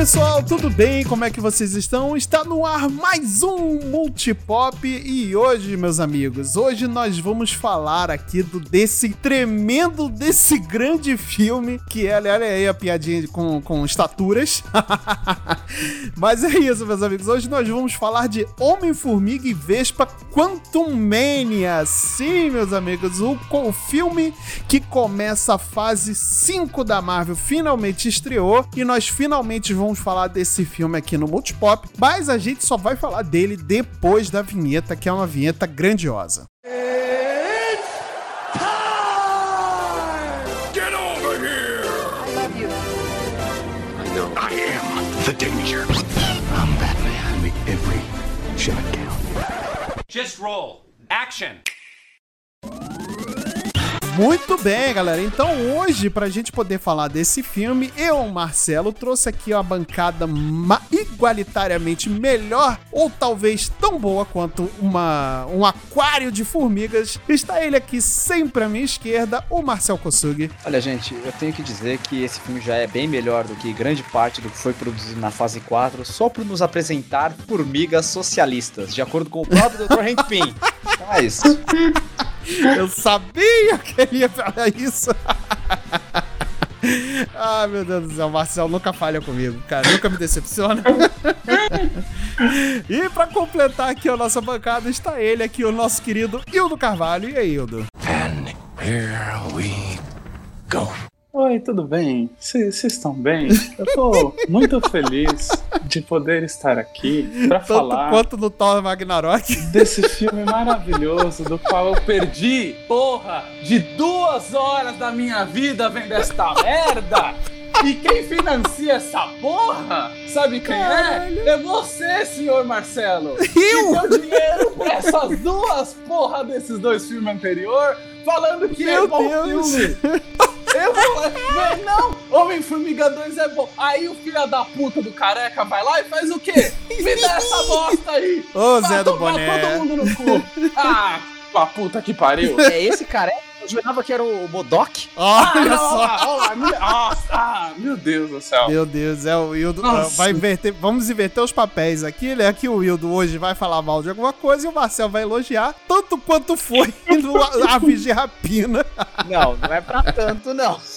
pessoal, tudo bem? Como é que vocês estão? Está no ar mais um Multipop e hoje, meus amigos, hoje nós vamos falar aqui do, desse tremendo, desse grande filme que é, olha aí a piadinha com, com estaturas. Mas é isso, meus amigos, hoje nós vamos falar de Homem-Formiga e Vespa Quantum Mania. Sim, meus amigos, o, o filme que começa a fase 5 da Marvel finalmente estreou e nós finalmente vamos falar desse filme aqui no Multipop, mas a gente só vai falar dele depois da vinheta, que é uma vinheta grandiosa. Get over here! I love you. I know. I am the danger. I'm Batman. Make every shot count. Just roll. Action. Muito bem, galera. Então hoje, pra gente poder falar desse filme, eu, Marcelo, trouxe aqui uma bancada igualitariamente melhor, ou talvez tão boa quanto uma, um aquário de formigas. Está ele aqui sempre à minha esquerda, o Marcel Kosugi. Olha, gente, eu tenho que dizer que esse filme já é bem melhor do que grande parte do que foi produzido na fase 4, só por nos apresentar formigas socialistas, de acordo com o próprio Dr. Hank Pym. Então é isso. Eu sabia que ele ia falar isso. Ah, meu Deus do céu, o Marcel nunca falha comigo, cara, nunca me decepciona. e pra completar aqui a nossa bancada está ele aqui, o nosso querido Hildo Carvalho. E aí, Hildo? And here we go. Oi, tudo bem? Vocês estão bem? Eu tô muito feliz de poder estar aqui pra Tanto falar quanto no Thor Ragnarok. desse filme maravilhoso do qual eu perdi, porra, de duas horas da minha vida vendo esta merda. E quem financia essa porra? Sabe quem é? É você, senhor Marcelo. Que deu dinheiro pra essas duas porra desses dois filmes anterior, falando que é Meu bom Deus. filme. Eu. Não, Homem-Formiga 2 é bom. Aí o filho da puta do careca vai lá e faz o quê? Me dá essa bosta aí. Ô, Vai Zé do tomar Boné. todo mundo no cu. Ah, pra puta que pariu. É esse careca? Eu jurava que era o Modok. Ah, Olha não, só. olha lá, olha lá, me- Nossa, ah, meu Deus do céu. Meu Deus, é o Wildo. Nossa. Vai inverter, vamos inverter os papéis aqui, né? Que o Wildo hoje vai falar mal de alguma coisa e o Marcel vai elogiar, tanto quanto foi no Aves de Rapina. Não, não é pra tanto, não.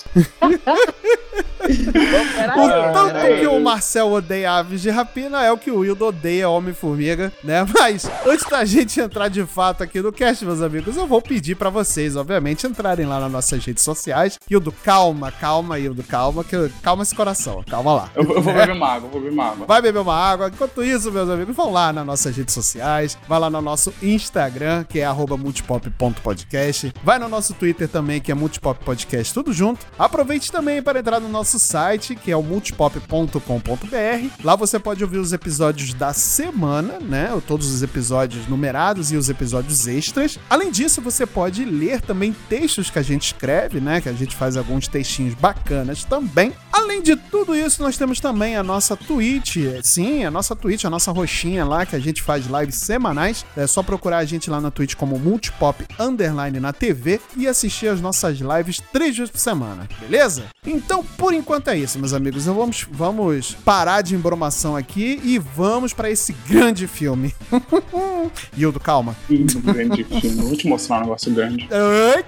O tanto que o Marcel odeia Aves de Rapina é o que o Wildo odeia Homem-Formiga, né? Mas antes da gente entrar de fato aqui no cast, meus amigos, eu vou pedir pra vocês, obviamente, entrarem lá nas nossas redes sociais. Hildo, calma, calma, Hildo, calma, que, calma esse coração, calma lá. Eu, eu vou beber uma água, vou beber uma água. Vai beber uma água. Enquanto isso, meus amigos, vão lá nas nossas redes sociais. Vai lá no nosso Instagram, que é multipop.podcast. Vai no nosso Twitter também, que é multipop podcast, tudo junto. Aproveite também para entrar no nosso site, que é o multipop.com.br. Lá você pode ouvir os episódios da semana, né? Todos os episódios numerados e os episódios extras. Além disso, você pode ler também textos que a gente escreve, né? Que a gente faz alguns textinhos bacanas também. Além de tudo isso, nós temos também a nossa Twitch. Sim, a nossa Twitch, a nossa roxinha lá, que a gente faz lives semanais. É só procurar a gente lá na Twitch como Multipop Underline na TV e assistir as nossas lives três vezes por semana, beleza? Então, por enquanto é isso, meus amigos. Eu vamos, vamos parar de embromação aqui e vamos para esse grande filme. Hildo, calma. Um grande filme. Vou te mostrar um negócio grande.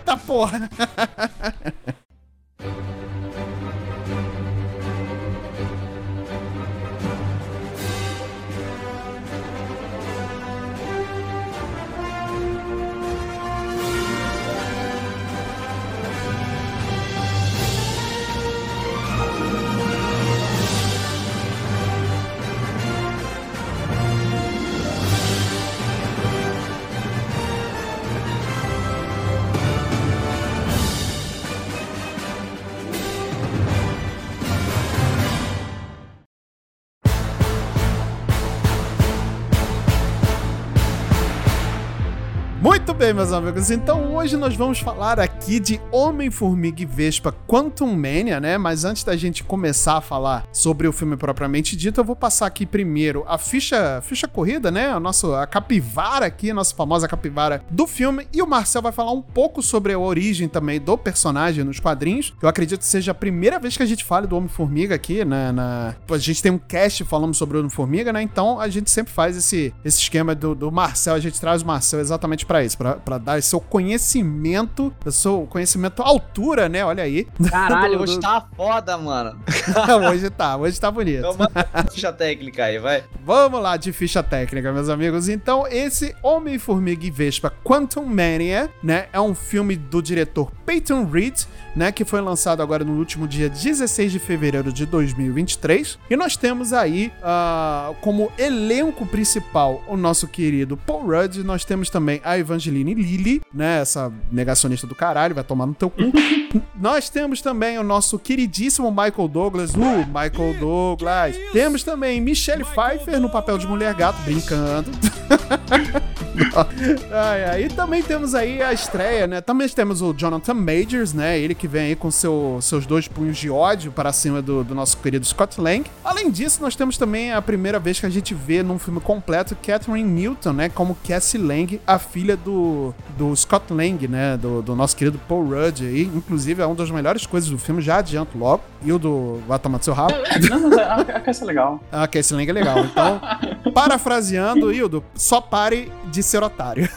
Eita porra! bem, meus amigos. Então hoje nós vamos falar aqui de Homem-Formiga e Vespa Quantum Mania, né? Mas antes da gente começar a falar sobre o filme propriamente dito, eu vou passar aqui primeiro a ficha, ficha corrida, né? A nossa a capivara aqui, a nossa famosa capivara do filme. E o Marcel vai falar um pouco sobre a origem também do personagem nos quadrinhos. Eu acredito que seja a primeira vez que a gente fale do Homem-Formiga aqui, né? Na... A gente tem um cast falando sobre o Homem-Formiga, né? Então a gente sempre faz esse, esse esquema do, do Marcel, a gente traz o Marcel exatamente para isso, para dar seu conhecimento, seu conhecimento à altura, né? Olha aí. Caralho, hoje tá foda, mano. hoje tá, hoje tá bonito. Então ficha técnica aí, vai. Vamos lá de ficha técnica, meus amigos. Então, esse Homem-Formiga e Vespa Quantum Mania, né, é um filme do diretor Peyton Reed, né, que foi lançado agora no último dia 16 de fevereiro de 2023. E nós temos aí uh, como elenco principal o nosso querido Paul Rudd, nós temos também a Evangeline Lilly, né, essa negacionista do caralho, vai tomar no teu cu. nós temos também o nosso queridíssimo Michael Douglas, o Michael Douglas. Temos também Michelle Pfeiffer no papel de mulher gato, brincando. ai, ai. E também temos aí a estreia, né? Também temos o Jonathan Majors, né? Ele que vem aí com seu, seus dois punhos de ódio para cima do, do, nosso querido Scott Lang. Além disso, nós temos também a primeira vez que a gente vê num filme completo Catherine Newton, né? Como Cassie Lang, a filha do, do Scott Lang, né? Do, do nosso querido Paul Rudd aí. Inclusive, é uma das melhores coisas do filme, já adianto logo. E o do Vai Tomar Seu Rabo. Não, mas a, a Cassie é legal. A Cassie Lang é legal. Então, parafraseando, Hildo, só pare de ser otário.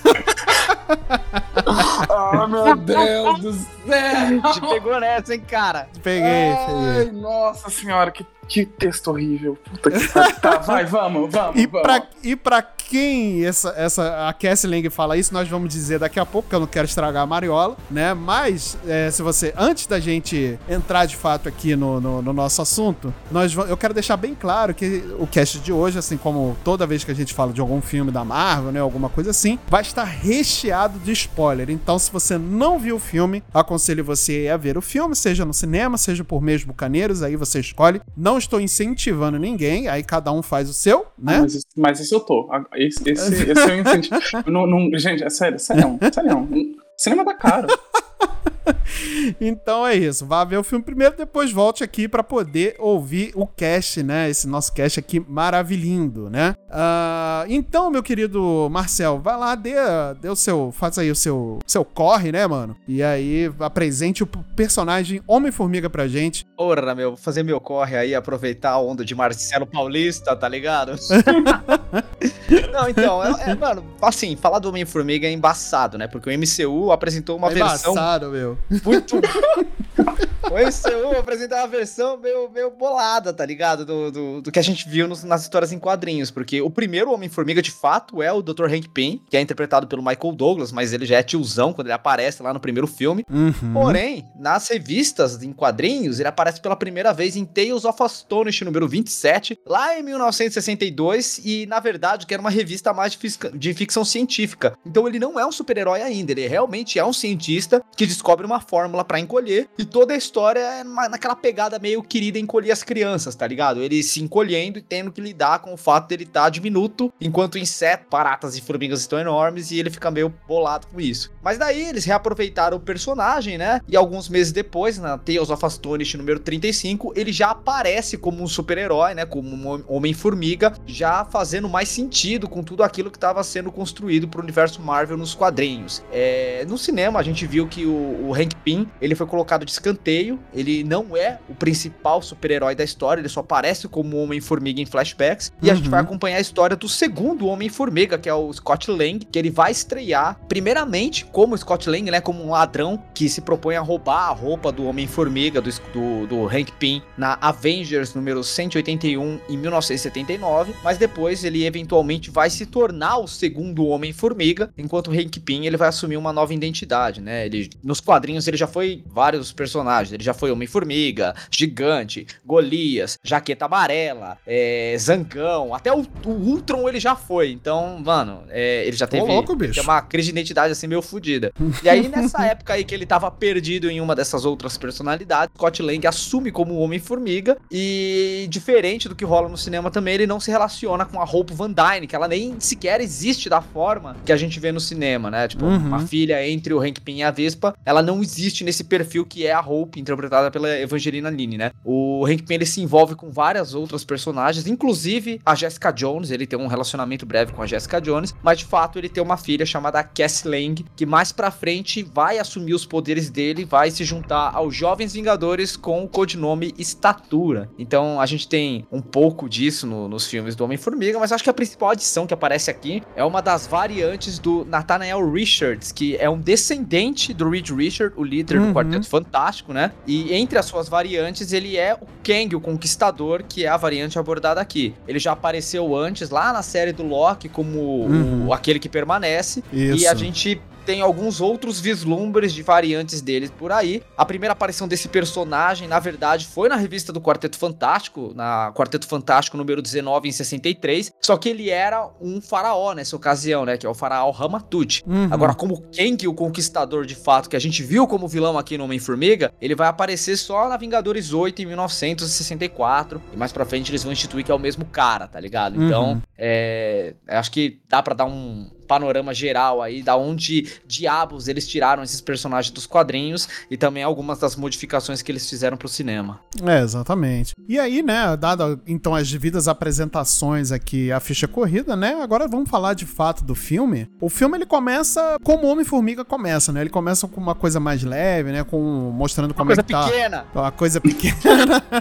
oh, meu Deus do céu! Te pegou nessa, hein, cara? Peguei, Ai, peguei. nossa senhora, que, que texto horrível. Puta que pariu. Tá, vai, vamos, vamos, E vamos. pra, e pra quem essa, essa, a Cassie Lang fala isso, nós vamos dizer daqui a pouco, que eu não quero estragar a Mariola, né? Mas, é, se você, antes da gente entrar de fato aqui no, no, no nosso assunto, nós, eu quero deixar bem claro que o cast de hoje, assim como toda vez que a gente fala de algum filme da Marvel, né? Alguma coisa assim, vai estar recheado de spoiler. Então, se você não viu o filme, aconselho você a ver o filme, seja no cinema, seja por meios bucaneiros, aí você escolhe. Não estou incentivando ninguém, aí cada um faz o seu, né? Ah, mas, isso- mas isso eu tô. Esse, esse, esse é o incentivo. não, não, gente, é sério, sério, sério. Cinema tá caro. Então é isso. Vá ver o filme primeiro, depois volte aqui pra poder ouvir o cast, né? Esse nosso cast aqui maravilhindo, né? Ah, então, meu querido Marcel, vai lá, dê, dê o seu. Faz aí o seu, seu corre, né, mano? E aí apresente o personagem Homem-Formiga pra gente. Porra, meu, fazer meu corre aí, aproveitar a onda de Marcelo Paulista, tá ligado? Não, então, é, é, mano, assim, falar do Homem-Formiga é embaçado, né? Porque o MCU apresentou uma É versão embaçado, meu. Muito. o MCU apresentou uma versão meio, meio bolada, tá ligado? Do, do, do que a gente viu nos- nas histórias em quadrinhos. Porque o primeiro Homem-Formiga, de fato, é o Dr. Hank Pym, que é interpretado pelo Michael Douglas, mas ele já é tiozão quando ele aparece lá no primeiro filme. Uhum. Porém, nas revistas em quadrinhos, ele aparece pela primeira vez em Tales of Astonish, número 27, lá em 1962, e na verdade que era uma revista mais de, fisca- de ficção científica. Então ele não é um super-herói ainda, ele realmente é um cientista que descobre uma fórmula pra encolher, e toda a história é naquela pegada meio querida encolher as crianças, tá ligado? Ele se encolhendo e tendo que lidar com o fato dele estar diminuto, enquanto insetos, baratas e formigas estão enormes, e ele fica meio bolado com isso. Mas daí eles reaproveitaram o personagem, né? E alguns meses depois, na Tales of Astonish número 35, ele já aparece como um super-herói, né? Como um hom- Homem-Formiga, já fazendo mais sentido com tudo aquilo que estava sendo construído pro universo Marvel nos quadrinhos. É, no cinema, a gente viu que o, o Hank Pym, ele foi colocado de escanteio, ele não é o principal super-herói da história, ele só aparece como Homem-Formiga em flashbacks, e a gente Uhum. vai acompanhar a história do segundo Homem-Formiga, que é o Scott Lang, que ele vai estrear, primeiramente, como Scott Lang, né, como um ladrão que se propõe a roubar a roupa do Homem-Formiga, do, do, do Hank Pym, na Avengers número 181 em 1979, mas depois ele eventualmente vai se tornar o segundo Homem-Formiga, enquanto o Hank Pym ele vai assumir uma nova identidade, né? Ele, nos quadrinhos ele já foi vários personagens, personagens. Ele já foi Homem-Formiga, Gigante, Golias, Jaqueta Amarela, é, Zangão, até o, o Ultron ele já foi. Então, mano, é, ele já teve louco, tem uma crise de identidade assim meio fodida. E aí, nessa época aí que ele tava perdido em uma dessas outras personalidades, Scott Lang assume como Homem-Formiga e, diferente do que rola no cinema também, ele não se relaciona com a Hope Van Dyne, que ela nem sequer existe da forma que a gente vê no cinema, né? Tipo, Uhum. uma filha entre o Hank Pym e a Vespa, ela não existe nesse perfil que é a Hope, interpretada pela Evangelina Lilly, né? O Hank Pym, ele se envolve com várias outras personagens, inclusive a Jessica Jones, ele tem um relacionamento breve com a Jessica Jones, mas de fato ele tem uma filha chamada Cassie Lang, que mais pra frente vai assumir os poderes dele, vai se juntar aos Jovens Vingadores com o codinome Estatura. Então a gente tem um pouco disso no- nos filmes do Homem-Formiga, mas acho que a principal adição que aparece aqui é uma das variantes do Nathaniel Richards, que é um descendente do Reed Richard, o líder Uhum. do Quarteto Fantástico, né? E entre as suas variantes, ele é o Kang, o Conquistador, que é a variante abordada aqui. Ele já apareceu antes, lá na série do Loki, como Uhum. o, aquele que permanece. Isso. E a gente tem alguns outros vislumbres de variantes dele por aí. A primeira aparição desse personagem, na verdade, foi na revista do Quarteto Fantástico, na Quarteto Fantástico número 19 em 63, só que ele era um faraó nessa ocasião, né, que é o faraó Ramatut. Uhum. Agora, como Kang, o Conquistador de fato, que a gente viu como vilão aqui no Homem-Formiga, ele vai aparecer só na Vingadores 8 em 1964. E mais pra frente eles vão instituir que é o mesmo cara, tá ligado? Então, Uhum. é, acho que dá pra dar um panorama geral aí da onde diabos eles tiraram esses personagens dos quadrinhos e também algumas das modificações que eles fizeram pro cinema. É, exatamente. E aí, né, dado então as devidas apresentações aqui, a ficha corrida, né, agora vamos falar de fato do filme. O filme, ele começa como o Homem-Formiga começa, né, ele começa com uma coisa mais leve, né, com, mostrando como Coisa é que tá... pequena. Uma coisa pequena.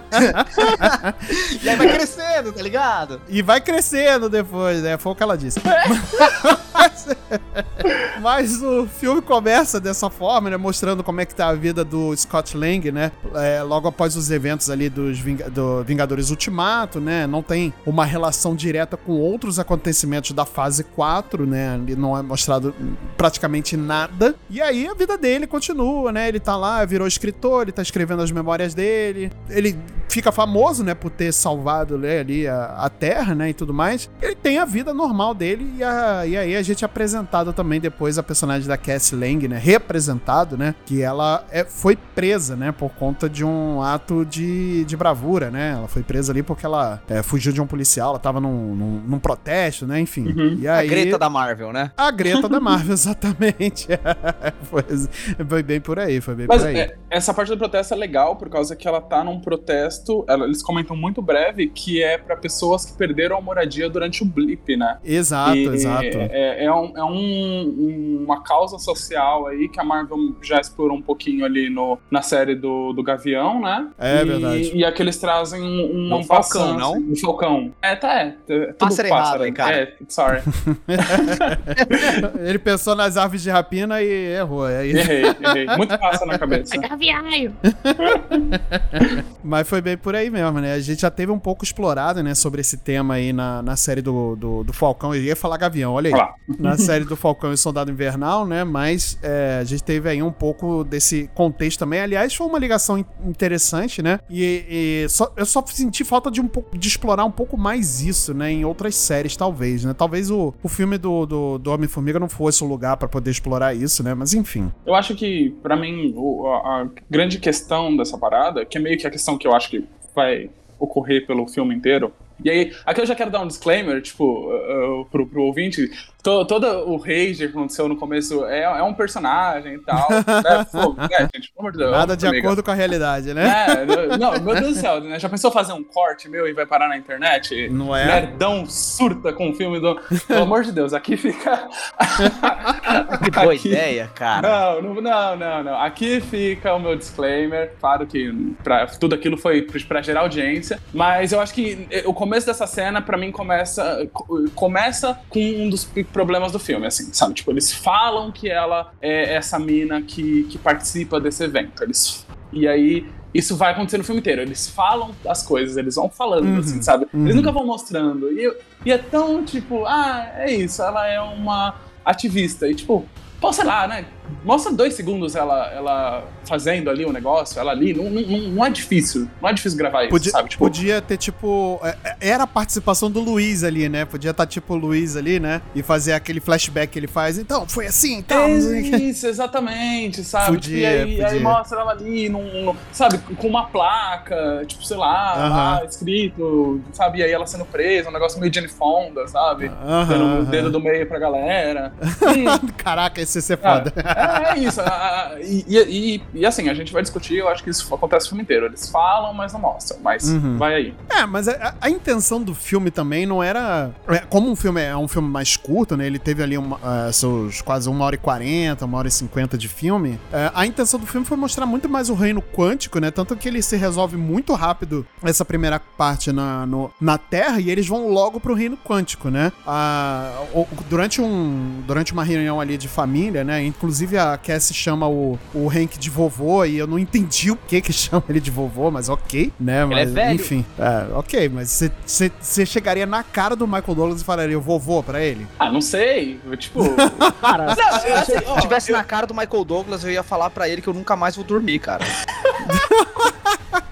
E aí vai crescendo, tá ligado? E vai crescendo depois, né? Foi o que ela disse. Mas, mas o filme começa dessa forma, né? Mostrando como é que tá a vida do Scott Lang, né? É, logo após os eventos ali dos Vinga- do Vingadores Ultimato, né? Não tem uma relação direta com outros acontecimentos da fase 4, né? Ali não é mostrado praticamente nada. E aí a vida dele continua, né? Ele tá lá, virou escritor, ele tá escrevendo as memórias dele. Ele fica famoso, né, por ter salvado né, ali a, a Terra, né, e tudo mais. Ele tem a vida normal dele e, a- e aí a gente é apresentado também depois a personagem da Cassie Lang, né, representado, né, que ela é, foi presa, né, por conta de um ato de, de bravura, né, ela foi presa ali porque ela é, fugiu de um policial, ela tava num, num, num protesto, né, enfim. E A aí... Greta da Marvel, né? A Greta da Marvel, exatamente. foi, foi bem por aí, foi bem Mas por aí. é, essa parte do protesto é legal, por causa que ela tá num protesto, ela- eles comentam muito breve, que é pra pessoas que perderam a moradia durante o blip, né? Exato, E exato. É, é um- é um- uma causa social aí que a Marvel já explorou um pouquinho ali no, na série do, do Gavião, né? É e, verdade. E aqui eles trazem um, um Do Falcão, não? Do Falcão. É, tá, é. é tudo Pássaro errado cara. É, sorry. Ele pensou nas aves de rapina e errou. É isso. errei, errei. Muito passa na cabeça. Mas foi bem por aí mesmo, né? A gente já teve um pouco explorado, né, sobre esse tema aí na, na série do, do, do Falcão. Eu ia falar Gavião, olha aí. Olha lá. Na série do Falcão e Soldado Invernal, né? Mas é, a gente teve aí um pouco desse contexto também. Aliás, foi uma ligação in- interessante, né? E, e só- eu só senti falta de um pouco de explorar um pouco mais isso, né? Em outras séries, talvez, né? Talvez o, o filme do, do, do Homem-Formiga não fosse o lugar pra poder explorar isso, né? Mas enfim. Eu acho que, pra mim, o- a, a grande questão dessa parada, que é meio que a questão que eu acho que vai ocorrer pelo filme inteiro. E aí, aqui eu já quero dar um disclaimer, tipo, uh, uh, pro, pro ouvinte. To, todo o rage que aconteceu no começo é, é um personagem e tal. né? Pô, né, gente, pelo amor de Deus. Nada de amiga. acordo com a realidade, né? É, não, meu Deus do céu, né? Já pensou fazer um corte meu e vai parar na internet? Não é? Nerdão surta com o filme do. Pelo amor de Deus, aqui fica. Que boa Aqui- ideia, cara. Não, não, não, não. Aqui fica o meu disclaimer. Claro que pra, tudo aquilo foi pra gerar audiência. Mas eu acho que eh, o começo dessa cena, pra mim, começa, co- começa com um dos problemas do filme, assim, sabe? Tipo, eles falam que ela é essa mina que, que participa desse evento. Eles, e aí. Isso vai acontecer no filme inteiro. Eles falam as coisas, eles vão falando, Uhum, assim, sabe? Eles uhum. nunca vão mostrando. E, e é tão, tipo, ah, é isso, ela é uma ativista. E, tipo, pô, sei lá, né? Mostra dois segundos ela, ela fazendo ali o negócio, ela ali. Não, não, não é difícil. Não é difícil gravar isso, Podia, sabe? Tipo, podia ter, tipo. é- é- Era a participação do Luiz ali, né? Podia estar, tipo, o Luiz ali, né? E fazer aquele flashback que ele faz. Então, foi assim, então. Isso, exatamente, sabe? Podia, Tipo, e aí, aí podia. mostra ela ali, num, sabe, com uma placa, tipo, sei lá, lá, Aham. escrito, sabe? E aí ela sendo presa, um negócio meio Jane Fonda, sabe? Aham, Dando o aham. dedo do meio pra galera. E, Caraca, esse ia ser foda. é, é isso. a- a- E, e, e- e assim, a gente vai discutir, eu acho que isso acontece o filme inteiro. Eles falam, mas não mostram. Mas Uhum. vai aí. É, mas a, a- intenção do filme também não era. é, como um filme é um filme mais curto, né? Ele teve ali uma, ah, seus quase uma hora e quarenta, uma hora e cinquenta de filme. é, a intenção do filme foi mostrar muito mais o reino quântico, né? Tanto que ele se resolve muito rápido essa primeira parte na, no- na Terra e eles vão logo pro reino quântico, né? O- durante, um, durante uma reunião ali de família, né? Inclusive a Cassie chama o, o Hank de vovô e eu não entendi o que que chama ele de vovô, mas ok, né? Mas, é velho. Enfim, é, ok, mas você- chegaria na cara do Michael Douglas e falaria o vovô pra ele? Ah, não sei. eu, Tipo. Cara, se, Não, se eu tivesse na cara do Michael Douglas, eu ia falar pra ele que eu nunca mais vou dormir, cara.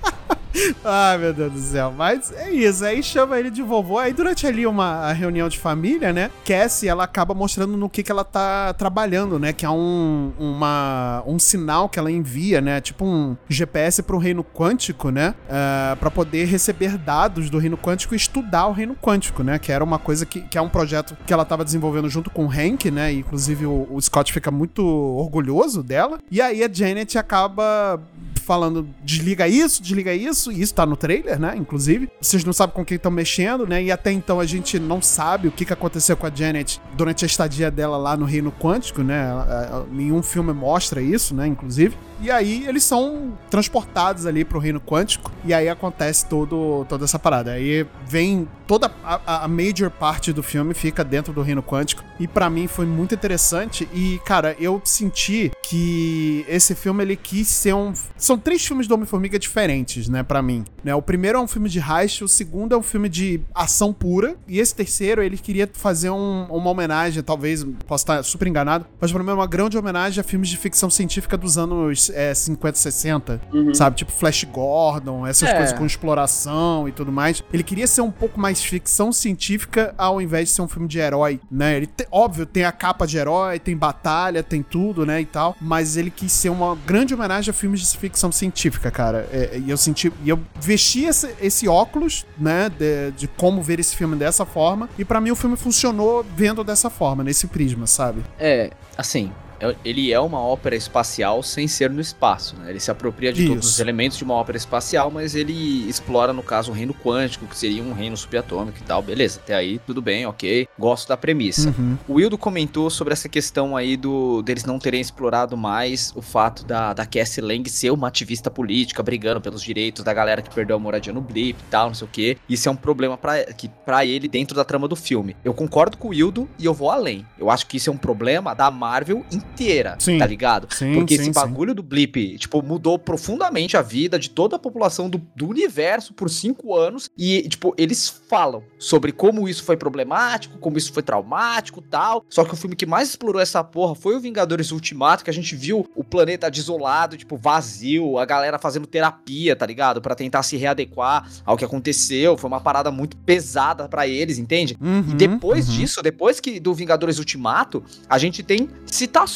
Ai, meu Deus do céu. Mas é isso. Aí chama ele de vovô. Aí durante ali uma reunião de família, né? Cassie, ela acaba mostrando no que, que ela tá trabalhando, né? Que é um, uma, um sinal que ela envia, né? Tipo um GPS pro reino quântico, né? Uh, para poder receber dados do reino quântico e estudar o reino quântico, né? Que era uma coisa que, que é um projeto que ela tava desenvolvendo junto com o Hank, né? E, inclusive o, o Scott fica muito orgulhoso dela. E aí a Janet acaba falando desliga isso, desliga isso, e isso tá no trailer, né? Inclusive. Vocês não sabem com quem estão mexendo, né? E até então a gente não sabe o que, que aconteceu com a Janet durante a estadia dela lá no Reino Quântico, né? Nenhum filme mostra isso, né? Inclusive. E aí eles são transportados ali pro Reino Quântico, e aí acontece todo, toda essa parada. Aí vem toda a, a- major parte do filme fica dentro do Reino Quântico, e pra mim foi muito interessante. E, cara, eu senti que esse filme ele quis ser um. São três filmes do Homem-Formiga diferentes, né, Pra mim. Né? O primeiro é um filme de heist, o segundo é um filme de ação pura, e esse terceiro ele queria fazer um- uma homenagem, talvez, posso estar super enganado, mas pra mim é uma grande homenagem a filmes de ficção científica dos anos é, 50, 60, sabe? Tipo Flash Gordon, essas É. coisas com exploração e tudo mais. Ele queria ser um pouco mais ficção científica ao invés de ser um filme de herói, né? Ele, te- óbvio, tem a capa de herói, tem batalha, tem tudo, né, e tal, mas ele quis ser uma grande homenagem a filmes de ficção científica, cara. É, E eu senti, e eu vesti esse, esse óculos, né, de, de como ver esse filme dessa forma, e pra mim o filme funcionou vendo dessa forma, nesse prisma, sabe? É, assim, é- ele é uma ópera espacial sem ser no espaço, né? Ele se apropria de todos Isso. os elementos de uma ópera espacial, mas ele explora, no caso, o reino quântico, que seria um reino subatômico e tal. Beleza, até aí tudo bem, ok. Gosto da premissa. Uhum. O Wildo comentou sobre essa questão aí do deles não terem explorado mais o fato da, da Cassie Lang ser uma ativista política, brigando pelos direitos da galera que perdeu a moradia no Blip e tal, não sei o quê. Isso é um problema pra ele dentro da trama do filme. Eu concordo com o Wildo e eu vou além. Eu acho que isso é um problema da Marvel inteira, Sim. tá ligado? Sim, Porque sim, esse bagulho do Blip, tipo, mudou profundamente a vida de toda a população do, do universo por cinco anos. E, tipo, eles falam sobre como isso foi problemático, como isso foi traumático tal. Só que o filme que mais explorou essa porra foi o Vingadores Ultimato, que a gente viu o planeta desolado, tipo, vazio, a galera fazendo terapia, tá ligado? Pra tentar se readequar ao que aconteceu. Foi uma parada muito pesada pra eles, entende? Uhum, E depois uhum. disso, depois que do Vingadores Ultimato, a gente tem citações.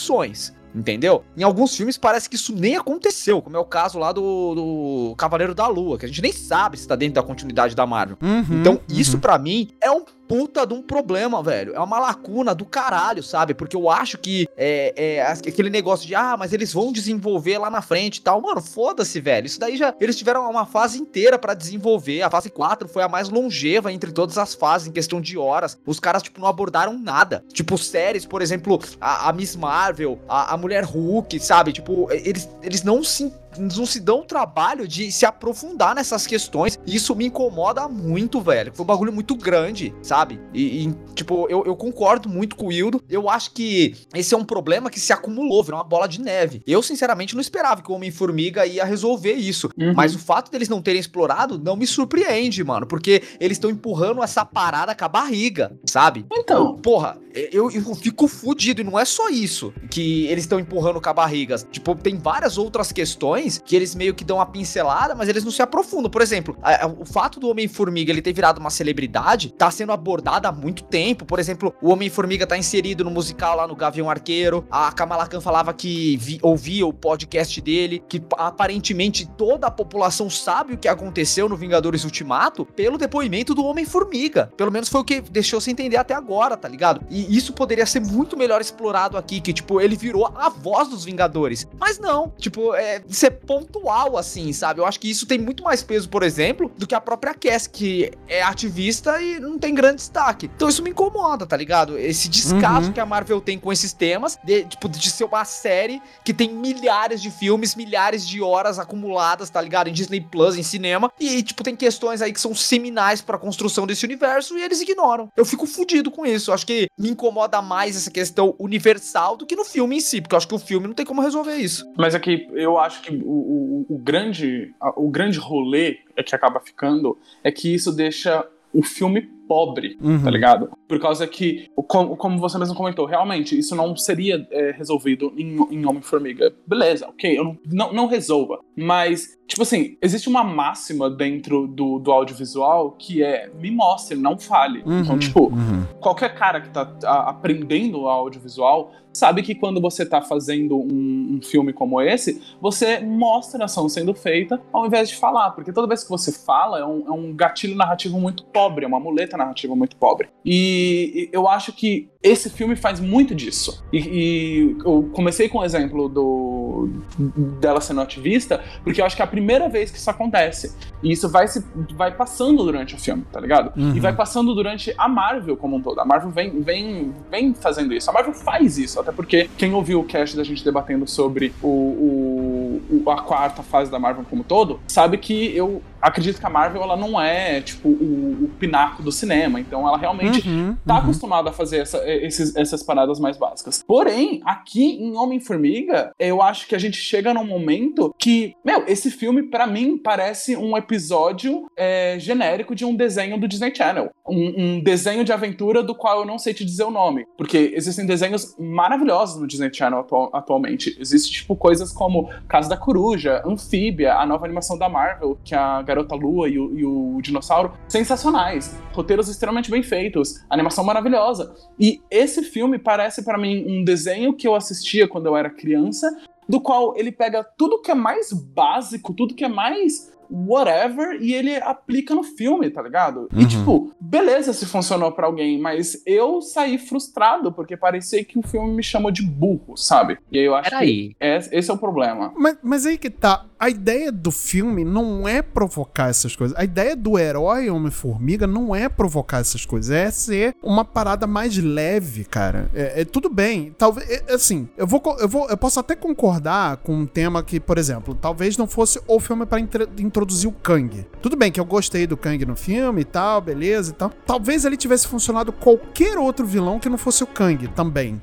Entendeu? Em alguns filmes parece que isso nem aconteceu, como é o caso lá do, do Cavaleiro da Lua, que a gente nem sabe se tá dentro da continuidade da Marvel. Uhum, Então, isso uhum. pra mim é um puta de um problema, velho. É uma lacuna do caralho, sabe? Porque eu acho que é, é aquele negócio de, ah, mas eles vão desenvolver lá na frente e tal. Mano, foda-se, velho. Isso daí já. Eles tiveram uma fase inteira pra desenvolver. A fase 4 foi a mais longeva entre todas as fases, em questão de horas. Os caras, tipo, não abordaram nada. Tipo, séries, por exemplo, a, a Miss Marvel, a, a Mulher Hulk, sabe? Tipo, eles, eles não se não se dão o trabalho de se aprofundar nessas questões. E isso me incomoda muito, velho. Foi um bagulho muito grande, sabe? E, e, tipo, eu, eu concordo muito com o Wildo. Eu acho que esse é um problema que se acumulou, virou uma bola de neve. Eu, sinceramente, não esperava que o Homem-Formiga ia resolver isso. Uhum. Mas o fato deles não terem explorado não me surpreende, mano. Porque eles estão empurrando essa parada com a barriga, sabe? Então. Porra, eu, eu fico fudido. E não é só isso que eles estão empurrando com a barriga. Tipo, tem várias outras questões que eles meio que dão uma pincelada, mas eles não se aprofundam. Por exemplo, a- a- o fato do Homem-Formiga ele ter virado uma celebridade tá sendo abordado há muito tempo. Por exemplo, o Homem-Formiga tá inserido no musical lá no Gavião Arqueiro. A Kamala Khan falava que vi- ouvia o podcast dele, que aparentemente toda a população sabe o que aconteceu no Vingadores Ultimato pelo depoimento do Homem-Formiga. Pelo menos foi o que deixou se entender até agora, tá ligado? E isso poderia ser muito melhor explorado aqui, que, tipo, ele virou a voz dos Vingadores. Mas não, tipo, é ser pontual, assim, sabe? Eu acho que isso tem muito mais peso, por exemplo, do que a própria Cass, que é ativista e não tem grande destaque. Então isso me incomoda, tá ligado? Esse descaso Uhum. que a Marvel tem com esses temas, de, tipo, de ser uma série que tem milhares de filmes, milhares de horas acumuladas, tá ligado? Em Disney Plus, em cinema. E, tipo, tem questões aí que são seminais pra construção desse universo e eles ignoram. Eu fico fudido com isso. Eu acho que me incomoda mais essa questão universal do que no filme em si, porque eu acho que o filme não tem como resolver isso. Mas é que eu acho que o, o, o grande, o grande rolê é que acaba ficando é que isso deixa o filme pobre, Uhum. tá ligado? Por causa que, como, como você mesmo comentou, realmente isso não seria é, resolvido em, em Homem-Formiga. Beleza, ok, eu não, não, não resolva. Mas, tipo assim, existe uma máxima dentro do, do audiovisual que é me mostre, não fale. Então, Uhum, tipo, uhum. qualquer cara que tá a- aprendendo audiovisual sabe que quando você tá fazendo um, um filme como esse, você mostra a ação sendo feita ao invés de falar. Porque toda vez que você fala, é um, é um gatilho narrativo muito pobre, é uma muleta narrativa muito pobre. E, eu acho que esse filme faz muito disso. E, e eu comecei com o exemplo do dela sendo ativista, porque eu acho que é a primeira vez que isso acontece. E isso vai, se, vai passando durante o filme, tá ligado? Uhum. E vai passando durante a Marvel como um todo. A Marvel vem, vem, vem fazendo isso. A Marvel faz isso, até porque quem ouviu o cast da gente debatendo sobre o, o- o- a quarta fase da Marvel como um todo, sabe que eu acredito que a Marvel ela não é tipo o, o pináculo do cinema. Então ela realmente Uhum, tá uhum. acostumado a fazer essa- esses- essas paradas mais básicas. Porém, aqui em Homem-Formiga, eu acho que a gente chega num momento que, meu, esse filme, pra mim, parece um episódio é, genérico de um desenho do Disney Channel. Um, um desenho de aventura do qual eu não sei te dizer o nome. Porque existem desenhos maravilhosos no Disney Channel atual- atualmente. Existem, tipo, coisas como Casa da Coruja, Anfíbia, a nova animação da Marvel, que a Garota Lua e o, e o Dinossauro, sensacionais. Roteiros extremamente bem feitos, animação maravilhosa. E esse filme parece pra mim um desenho que eu assistia quando eu era criança, do qual ele pega tudo que é mais básico, tudo que é mais whatever, e ele aplica no filme, tá ligado? Uhum. E tipo, beleza se funcionou pra alguém, mas eu saí frustrado porque parecia que o filme me chamou de burro, sabe? E aí eu acho Peraí. que é- esse é o problema. Mas, mas aí que tá. A ideia do filme não é provocar essas coisas. A ideia do herói Homem-Formiga não é provocar essas coisas. É ser uma parada mais leve, cara. É, é tudo bem. Talvez. é, assim, eu vou, eu vou. Eu posso até concordar com um tema que, por exemplo, talvez não fosse o filme pra intre- introduzir o Kang. Tudo bem que eu gostei do Kang no filme e tal, beleza e tal. Talvez ele tivesse funcionado qualquer outro vilão que não fosse o Kang também.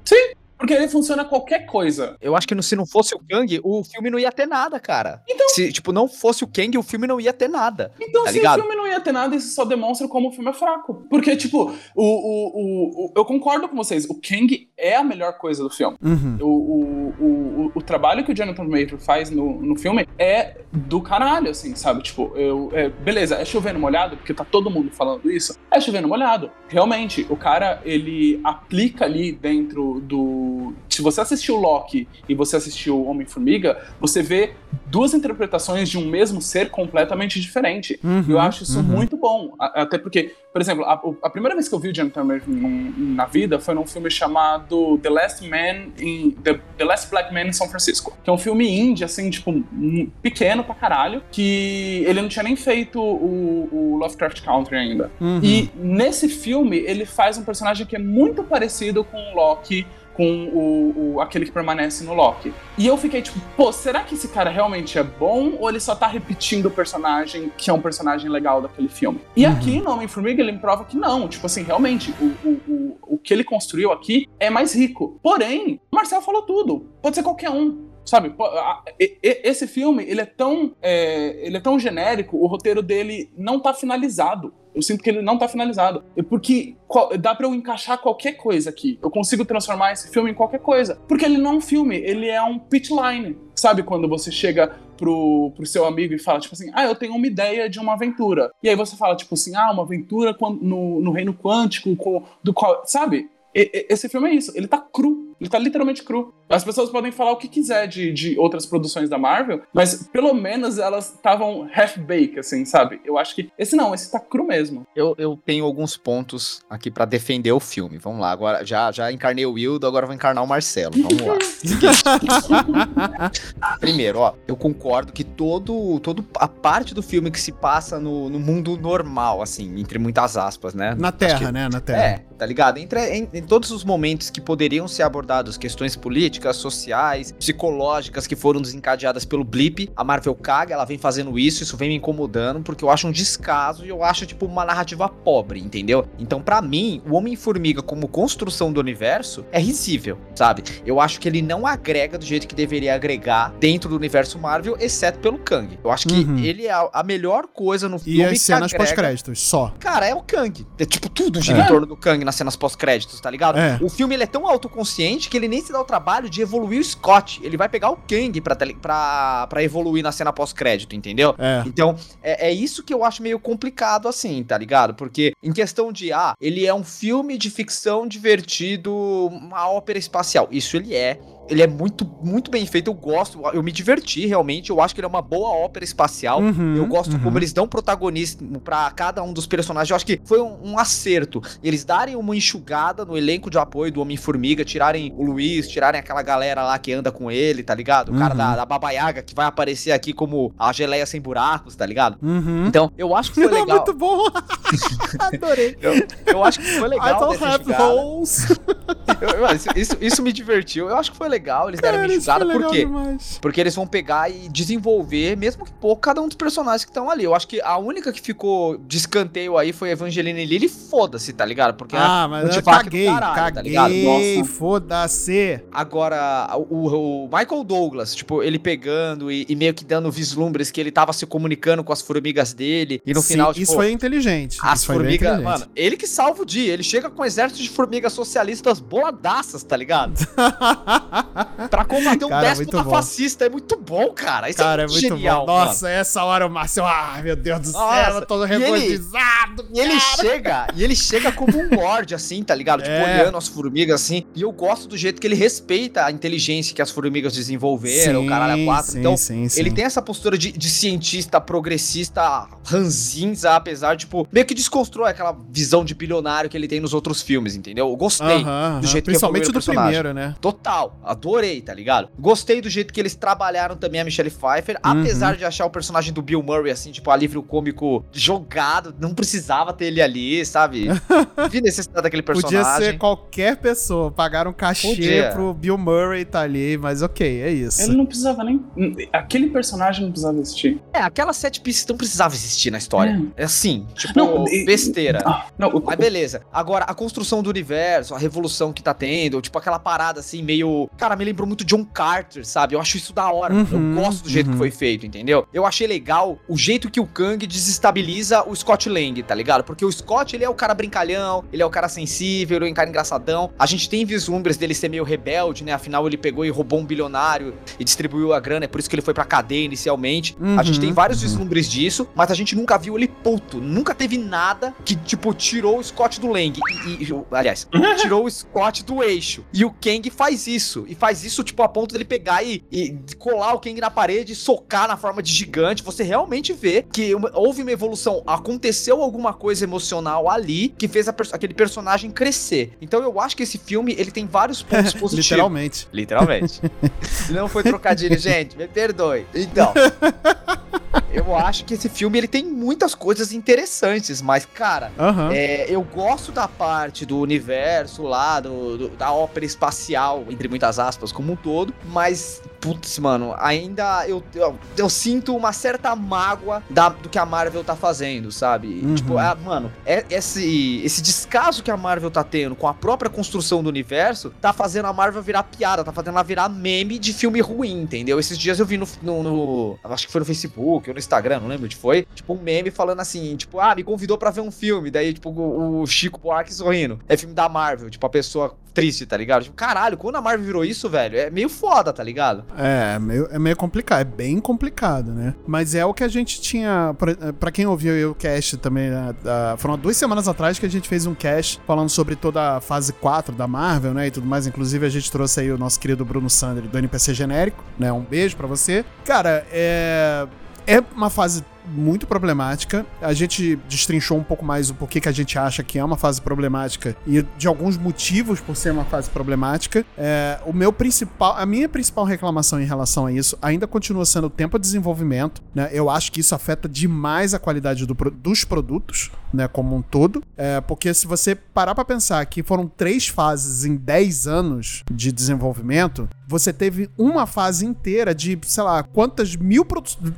Porque ele funciona qualquer coisa. Eu acho que no- se não fosse o Kang, o filme não ia ter nada, cara. Então- Se, tipo, não fosse o Kang, o filme não ia ter nada. Então, Tá se ligado? o filme não ia ter nada, isso só demonstra como o filme é fraco. Porque, tipo, o, o, o, o- eu concordo com vocês, o Kang é a melhor coisa do filme. Uhum. O, o, o, o, o trabalho que o Jonathan Major faz no, no filme é do caralho, assim, sabe? Tipo, eu, é, beleza, é chovendo molhado, porque tá todo mundo falando isso. É chovendo molhado. Realmente, o cara, ele aplica ali dentro do. Se você assistiu Loki e você assistiu Homem-Formiga, você vê duas interpretações de um mesmo ser completamente diferente. Uhum, E eu acho isso uhum. muito bom. Até porque, por exemplo, a, a primeira vez que eu vi o Jonathan Major num- na vida foi num filme chamado The Last Man in The, The Last Black Man in São Francisco, que é um filme indie assim, tipo, um- pequeno pra caralho, que ele não tinha nem feito o, o Lovecraft Country ainda. Uhum. E nesse filme ele faz um personagem que é muito parecido com o Loki com o, o- aquele que permanece no Loki. E eu fiquei tipo, pô, será que esse cara realmente é bom ou ele só tá repetindo o personagem que é um personagem legal daquele filme? E aqui no Homem-Formiga ele me prova que não. Tipo assim, realmente, o, o, o, o que ele construiu aqui é mais rico. Porém, o Marcel falou tudo. Pode ser qualquer um. Sabe, esse filme, ele é tão é, ele é tão genérico, o roteiro dele não tá finalizado. Eu sinto que ele não tá finalizado. É Porque dá pra eu encaixar qualquer coisa aqui. Eu consigo transformar esse filme em qualquer coisa. Porque ele não é um filme, ele é um pitch line. Sabe quando você chega pro, pro seu amigo e fala, tipo assim, ah, eu tenho uma ideia de uma aventura. E aí você fala, tipo assim, ah, uma aventura no, no reino quântico, do qual. Sabe? Esse filme é isso, ele tá cru. Ele tá literalmente cru. As pessoas podem falar o que quiser de, de outras produções da Marvel, mas pelo menos elas estavam half-baked, assim, sabe? Eu acho que. Esse não, esse tá cru mesmo. Eu, eu tenho alguns pontos aqui pra defender o filme. Vamos lá, agora já, já encarnei o Wildo, agora vou encarnar o Marcelo. Vamos lá. Primeiro, ó, eu concordo que todo, todo a parte do filme que se passa no, no mundo normal, assim, entre muitas aspas, né? Na Terra, que- né? Na Terra. É, tá ligado? Entre, em, em todos os momentos que poderiam ser abordados questões políticas, sociais, psicológicas que foram desencadeadas pelo blip, a Marvel caga, ela vem fazendo isso, isso vem me incomodando, porque eu acho um descaso e eu acho, tipo, uma narrativa pobre, entendeu? Então, pra mim, o Homem-Formiga como construção do universo é risível, sabe? Eu acho que ele não agrega do jeito que deveria agregar dentro do universo Marvel, exceto pelo Kang. Eu acho que Uhum. ele é a melhor coisa no E filme as que cenas pós-créditos, só. Cara, é o Kang. É tipo tudo gira É. em torno do Kang nas cenas pós-créditos, tá ligado? É. O filme ele é tão autoconsciente que ele nem se dá o trabalho de evoluir o Scott. Ele vai pegar o Kang pra, tele- pra, pra evoluir na cena pós-crédito, entendeu? É. Então, é, é isso que eu acho meio complicado assim, tá ligado? Porque em questão de, ah, ele é um filme de ficção divertido, uma ópera espacial. Isso ele é. Ele é muito, muito bem feito. Eu gosto, eu me diverti realmente. Eu acho que ele é uma boa ópera espacial. Uhum, eu gosto uhum. como eles dão protagonismo pra cada um dos personagens. Eu acho que foi um, um acerto. Eles darem uma enxugada no elenco de apoio do Homem-Formiga, tirarem o Luiz, tirarem aquela galera lá que anda com ele, tá ligado? O cara Uhum. da, da Baba Yaga, que vai aparecer aqui como a geleia sem buracos, tá ligado? Uhum. Então, eu acho que foi legal. Muito bom. Adorei. Eu, eu acho que foi I legal don't dessa have holes. Eu- isso, isso, isso me divertiu. Eu acho que foi legal eles deram uma enxugada. Por legal quê? demais. Porque eles vão pegar e desenvolver, mesmo que pouco, cada um dos personagens que estão ali. Eu acho que a única que ficou de escanteio aí foi Evangelina Lilly. Foda-se, tá ligado? Porque Ah, mas eu caguei, caralho, tá ligado? caguei, Nossa. foda-se. Agora, o, o Michael Douglas, tipo, ele pegando e, e meio que dando vislumbres que ele tava se comunicando com as formigas dele. E no Sim, final, tipo. isso foi inteligente. As formigas, mano, ele que salva o dia, ele chega com um exército de formigas socialistas boladaças, tá ligado? pra combater um Cara, déspota muito fascista, é muito bom, cara. Isso Cara, é é muito muito genial, bom. Nossa, essa hora o Márcio. Ah, meu Deus do Nossa, céu, eu tô e ele-. E ele cara. chega, e ele chega como um lorde, assim, tá ligado? Tipo, É. olhando as formigas, assim. E eu gosto do jeito que ele respeita a inteligência que as formigas desenvolveram, o caralho a quatro. sim, então, sim, sim. ele tem essa postura de, de cientista progressista ranzinza, apesar, tipo, meio que desconstrói aquela visão de bilionário que ele tem nos outros filmes, entendeu? Eu gostei Aham, do aham. jeito que Principalmente do o personagem. primeiro, né? Total, adorei, tá ligado? Gostei do jeito que eles trabalharam também a Michelle Pfeiffer, Uhum. apesar de achar o personagem do Bill Murray, assim, tipo, alívio cômico jogado, não precisava ter ele ali, sabe? Vi necessidade daquele personagem. Podia ser qualquer pessoa. Pagaram cachê Podia. pro Bill Murray tá ali, mas ok, é isso. Ele não precisava nem. Aquele personagem não precisava existir. É, aquela set piece não precisava existir na história. É, assim, tipo, Não, besteira. Ah, não, o, Mas beleza. Agora, a construção do universo, a revolução que tá tendo, tipo aquela parada assim, meio. Cara, me lembrou muito John Carter, sabe? Eu acho isso da hora. Uhum, eu gosto do jeito uhum. que foi feito, entendeu? Eu achei legal o jeito que o Kang desestabiliza o Scott Lang, tá ligado? Porque o Scott, ele é o cara brincalhão, ele é o cara sensível, ele é um cara engraçadão. A gente tem vislumbres dele ser meio rebelde, né? Afinal, ele pegou e roubou um bilionário e distribuiu a grana, é por isso que ele foi pra cadeia inicialmente. a gente Uhum, tem vários uhum. vislumbres disso, mas a gente nunca viu ele puto. Nunca teve nada que, tipo, tirou o Scott do Lang. E, e- aliás, tirou o Scott do eixo. E o Kang faz isso. E faz isso, tipo, a ponto dele pegar e, e colar o Kang na parede e socar na forma de gigante. Você realmente vê que uma- houve uma evolução. Aconteceu alguma coisa emocional ali que fez aquele personagem crescer. Então eu acho que esse filme, ele tem vários pontos positivos. Literalmente. Literalmente. Não foi trocadilho, gente. Me perdoe. Então. eu acho que esse filme ele tem muitas coisas interessantes, mas, cara, Aham. é, eu gosto da parte do universo lá, do, do- da ópera espacial, entre muitas aspas, como um todo, mas, putz, mano, ainda eu, eu, eu sinto uma certa mágoa da- do que a Marvel tá fazendo, sabe? Uhum. Tipo, ah, mano, é- esse, esse descaso que a Marvel tá tendo com a própria construção do universo tá fazendo a Marvel virar piada, tá fazendo ela virar meme de filme ruim, entendeu? Esses dias eu vi no, no- no- Acho que foi no Facebook ou no Instagram, não lembro onde foi. Tipo, um meme falando assim, tipo, ah, me convidou pra ver um filme. Daí, tipo, o, o Chico Buarque sorrindo. É filme da Marvel, tipo, a pessoa triste, tá ligado? Tipo, caralho, quando a Marvel virou isso, velho, é meio foda, tá ligado? É, é meio, é meio complicado, é bem complicado, né? Mas é o que a gente tinha. Pra, pra quem ouviu o cast também, né, foram duas semanas atrás que a gente fez um cast falando sobre toda a fase 4 da Marvel, né? E tudo mais. Inclusive, a gente trouxe aí o nosso querido Bruno Sandri do NPC Genérico, né? Um beijo pra você. Cara, é. É uma fase muito problemática. A gente destrinchou um pouco mais o porquê que a gente acha que é uma fase problemática e de alguns motivos por ser uma fase problemática. É, o meu principal, a minha principal reclamação em relação a isso ainda continua sendo o tempo de desenvolvimento. Né? Eu acho que isso afeta demais a qualidade do dos produtos, né, como um todo. É, porque se você parar pra pensar que foram três fases em 10 anos de desenvolvimento, você teve uma fase inteira de, sei lá, quantas mil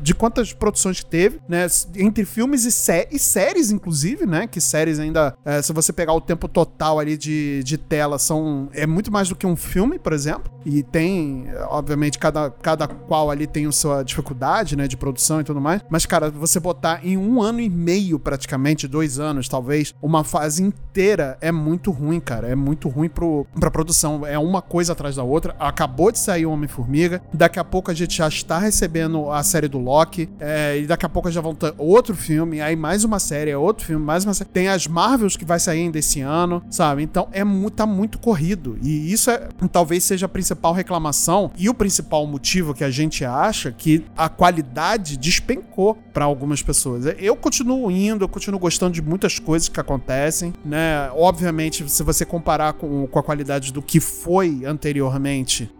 de quantas produções que teve, né? Entre filmes e, sé- e séries, inclusive, né? Que séries ainda, é, se você pegar o tempo total ali de, de tela, são. É muito mais do que um filme, por exemplo. E tem, obviamente, cada, cada qual ali tem a sua dificuldade, né? De produção e tudo mais. Mas, cara, você botar em um ano e meio, praticamente, dois anos, talvez, uma fase inteira é muito ruim, cara. É muito ruim pro, pra produção. É uma coisa atrás da outra. Acabou de sair o Homem-Formiga. Daqui a pouco a gente já está recebendo a série do Loki. é, e daqui a pouco já vão ter outro filme. Aí mais uma série, é outro filme, mais uma série. Tem as Marvels que vai sair ainda esse ano, sabe? Então é mu tá muito corrido. E isso é, talvez seja a principal reclamação e o principal motivo que a gente acha que a qualidade despencou para algumas pessoas. Eu continuo indo, eu continuo gostando de muitas coisas que acontecem, né? Obviamente, se você comparar com, com a qualidade do que foi anteriormente,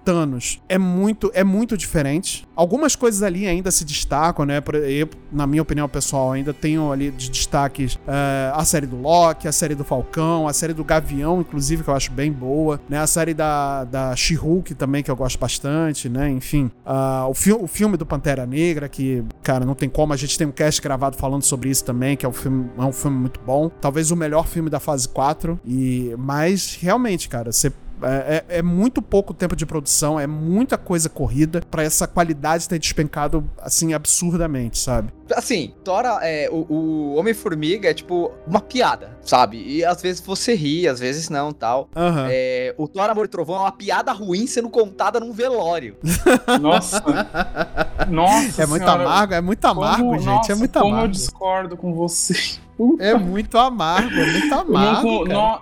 pré-Thanos, é muito, é muito diferente. Algumas coisas ali ainda se destacam, né? Eu, na minha opinião pessoal, ainda tenho ali de destaques eh, a série do Loki, a série do Falcão, a série do Gavião, inclusive, que eu acho bem boa, né? A série da, da She-Hulk também, que eu gosto bastante, né? Enfim, ah, o, fi o filme do Pantera Negra, que, cara, não tem como, a gente tem um cast gravado falando sobre isso também, que é um filme, é um filme muito bom. Talvez o melhor filme da fase 4. E, mas, realmente, cara, você é, é- é muito pouco tempo de produção, é muita coisa corrida pra essa qualidade ter despencado assim absurdamente, sabe? Assim, Tora, é, o, o Homem-Formiga é tipo uma piada, sabe? E às vezes você ri, às vezes não tal. Aham. É, o Thor Amor e Trovão é uma piada ruim sendo contada num velório. Nossa. Nossa É muito senhora, amargo, é muito amargo, como- gente, nossa, é muito como eu amargo. discordo com você. É muito amargo, é muito não amargo. não-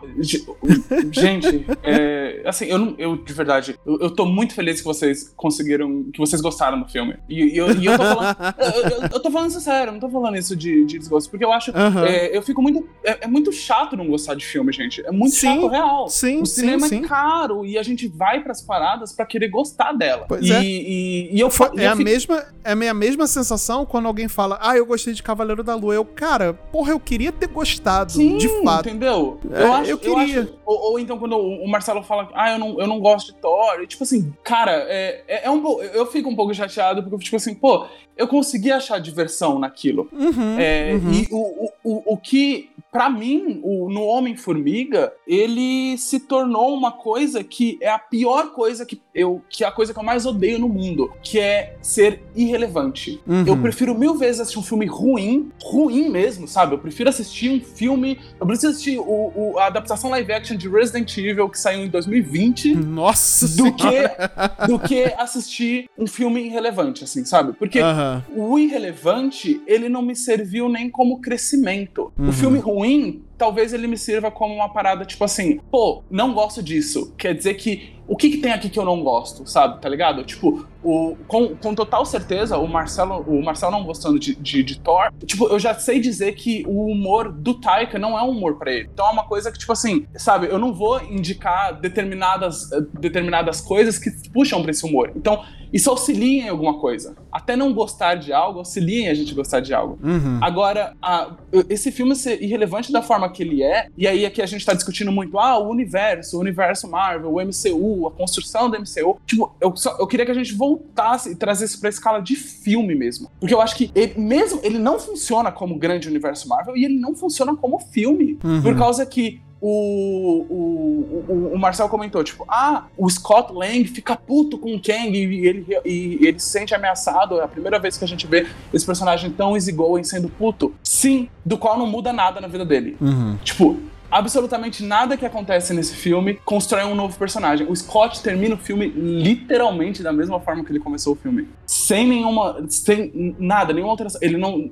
gente, é, assim, eu, não, eu de verdade, eu, eu tô muito feliz que vocês conseguiram, que vocês gostaram do filme. E, e eu, e eu tô falando, eu, eu- eu tô falando isso sério, eu não tô falando isso de, de desgosto, porque eu acho, Aham. é, eu fico muito, é, é muito chato não gostar de filme, gente. É muito Sim, chato real. sim, o sim, cinema sim. é caro e a gente vai pras paradas pra querer gostar dela. Pois e, é. e, e eu, Foi- fa- e é, eu a fico- mesma, é a minha mesma sensação quando alguém fala, ah, eu gostei de Cavaleiro da Lua. Eu, cara, porra, eu queria ter gostado, Sim, de fato. entendeu? É, eu acho, eu queria. acho- ou, ou então quando o Marcelo fala, ah, eu não, eu não gosto de Thor. e, tipo assim, cara, é, é, é um. Eu fico um pouco chateado porque eu fico tipo assim, pô, eu consegui achar diversão naquilo. Uhum, É, uhum. E o, o, o, o que, pra mim, o, no Homem-Formiga, ele se tornou uma coisa que é a pior coisa que eu. que é a coisa que eu mais odeio no mundo, que é ser irrelevante. Uhum. Eu prefiro mil vezes assistir um filme ruim, ruim mesmo, sabe? Eu prefiro assistir um filme. Eu preciso assistir o, o- a adaptação live action de Resident Evil que saiu em 2020 Nossa do que, Senhora. do que assistir um filme irrelevante, assim, sabe? Porque Aham. o irrelevante, ele não me serviu nem como crescimento. Uhum. O filme ruim ruim talvez ele me sirva como uma parada, tipo assim, pô, não gosto disso. Quer dizer que o que, que tem aqui que eu não gosto, sabe? Tá ligado? Tipo, o, com, com total certeza, o Marcelo, o Marcelo não gostando de, de, de, Thor, tipo, eu já sei dizer que o humor do Taika não é um humor para ele. Então é uma coisa que, tipo assim, sabe, eu não vou indicar determinadas, determinadas coisas que puxam pra esse humor. Então, isso auxilia em alguma coisa. Até não gostar de algo, auxilia em a gente gostar de algo. Uhum. Agora, a, esse filme ser irrelevante da forma que ele é, e aí aqui a gente tá discutindo muito, ah, o universo, o universo Marvel, o MCU, a construção do MCU. Tipo, eu, só, eu queria que a gente voltasse e trazesse pra escala de filme mesmo. Porque eu acho que ele, mesmo, ele não funciona como grande universo Marvel e ele não funciona como filme. Uhum. Por causa que o, o, o, o, Marcel comentou, tipo, ah, o Scott Lang fica puto com o Kang e ele, e ele se sente ameaçado. É a primeira vez que a gente vê esse personagem tão easygoing sendo puto. Sim, do qual não muda nada na vida dele. Uhum. Tipo, absolutamente nada que acontece nesse filme constrói um novo personagem. O Scott termina o filme literalmente da mesma forma que ele começou o filme. Sem nenhuma. Sem nada, nenhuma alteração. Ele não.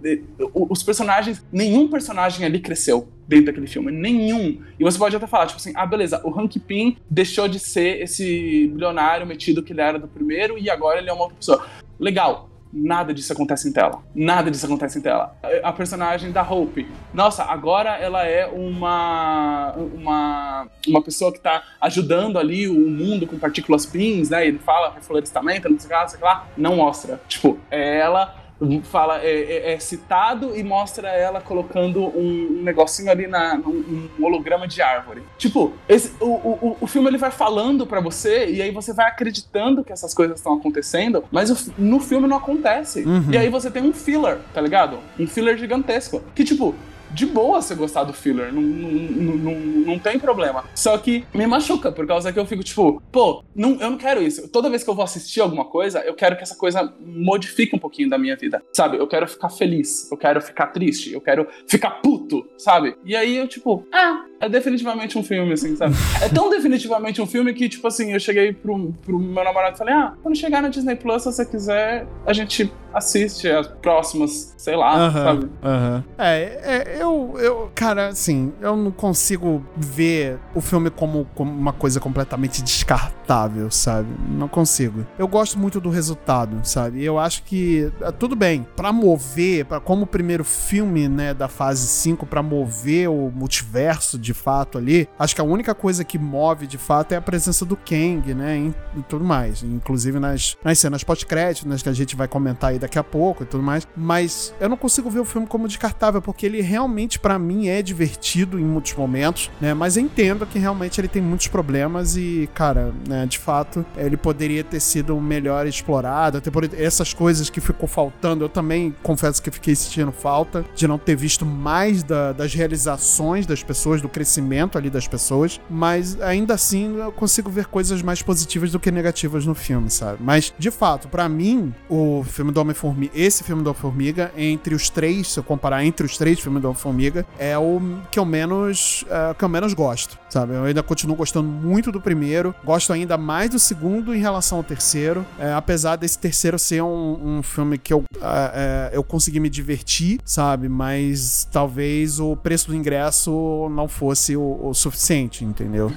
Os personagens. Nenhum personagem ali cresceu dentro daquele filme. Nenhum. E você pode até falar, tipo assim, ah, beleza, o Hank Pym deixou de ser esse bilionário metido que ele era do primeiro e agora ele é uma outra pessoa. Legal Nada disso acontece em tela. Nada disso acontece em tela. A personagem da Hope. Nossa, agora ela é uma uma, uma pessoa que tá ajudando ali o mundo com partículas pins, né? Ele fala reflorestamento, não sei o que lá, não sei o que lá. Não mostra. Tipo, é ela fala é, é, é, citado e mostra ela colocando um, negocinho ali na um, um holograma de árvore. Tipo, esse, o, o, o filme ele vai falando para você e aí você vai acreditando que essas coisas estão acontecendo, mas o, no filme não acontece. Uhum. E aí você tem um filler, tá ligado? Um filler gigantesco. Que tipo, de boa você gostar do filler, não, não, não, não tem problema. Só que me machuca, por causa que eu fico tipo, pô, não, eu não quero isso. Toda vez que eu vou assistir alguma coisa, eu quero que essa coisa modifique um pouquinho da minha vida, sabe? Eu quero ficar feliz, eu quero ficar triste, eu quero ficar puto, sabe? E aí eu, tipo, ah, é definitivamente um filme, assim, sabe? É tão definitivamente um filme que, tipo assim, eu cheguei pro, pro meu namorado e falei, ah, quando chegar na Disney Plus, se você quiser, a gente assiste as próximas, sei lá, sabe? Uhum. É, é, eu, eu, cara, assim, eu não consigo ver o filme como, como uma coisa completamente descartável, sabe? Não consigo. Eu gosto muito do resultado, sabe? Eu acho que, é, tudo bem, para mover, para como o primeiro filme, né, da fase 5, para mover o multiverso de fato ali, acho que a única coisa que move de fato é a presença do Kang, né? E, e tudo mais. Inclusive nas, nas cenas pós-crédito, né, que a gente vai comentar aí daqui a pouco e tudo mais. Mas eu não consigo ver o filme como descartável, porque ele realmente, para mim, é divertido em muitos momentos, né? Mas eu entendo que realmente ele tem muitos problemas e, cara, né, de fato, ele poderia ter sido melhor explorado, até por essas coisas que ficou faltando. Eu também confesso que fiquei sentindo falta de não ter visto mais da, das realizações das pessoas, do crescimento ali das pessoas, mas ainda assim eu consigo ver coisas mais positivas do que negativas no filme, sabe? Mas, de fato, para mim, o filme do Homem-Formiga, esse filme do Homem-Formiga, entre os três, se eu comparar entre os três filmes do Homem-Formiga, é o que eu menos, é, que eu menos gosto, sabe? Eu ainda continuo gostando muito do primeiro, gosto ainda mais do segundo em relação ao terceiro, é, apesar desse terceiro ser um, um filme que eu, é, é eu consegui me divertir, sabe? Mas talvez o preço do ingresso não fosse o, o suficiente, entendeu?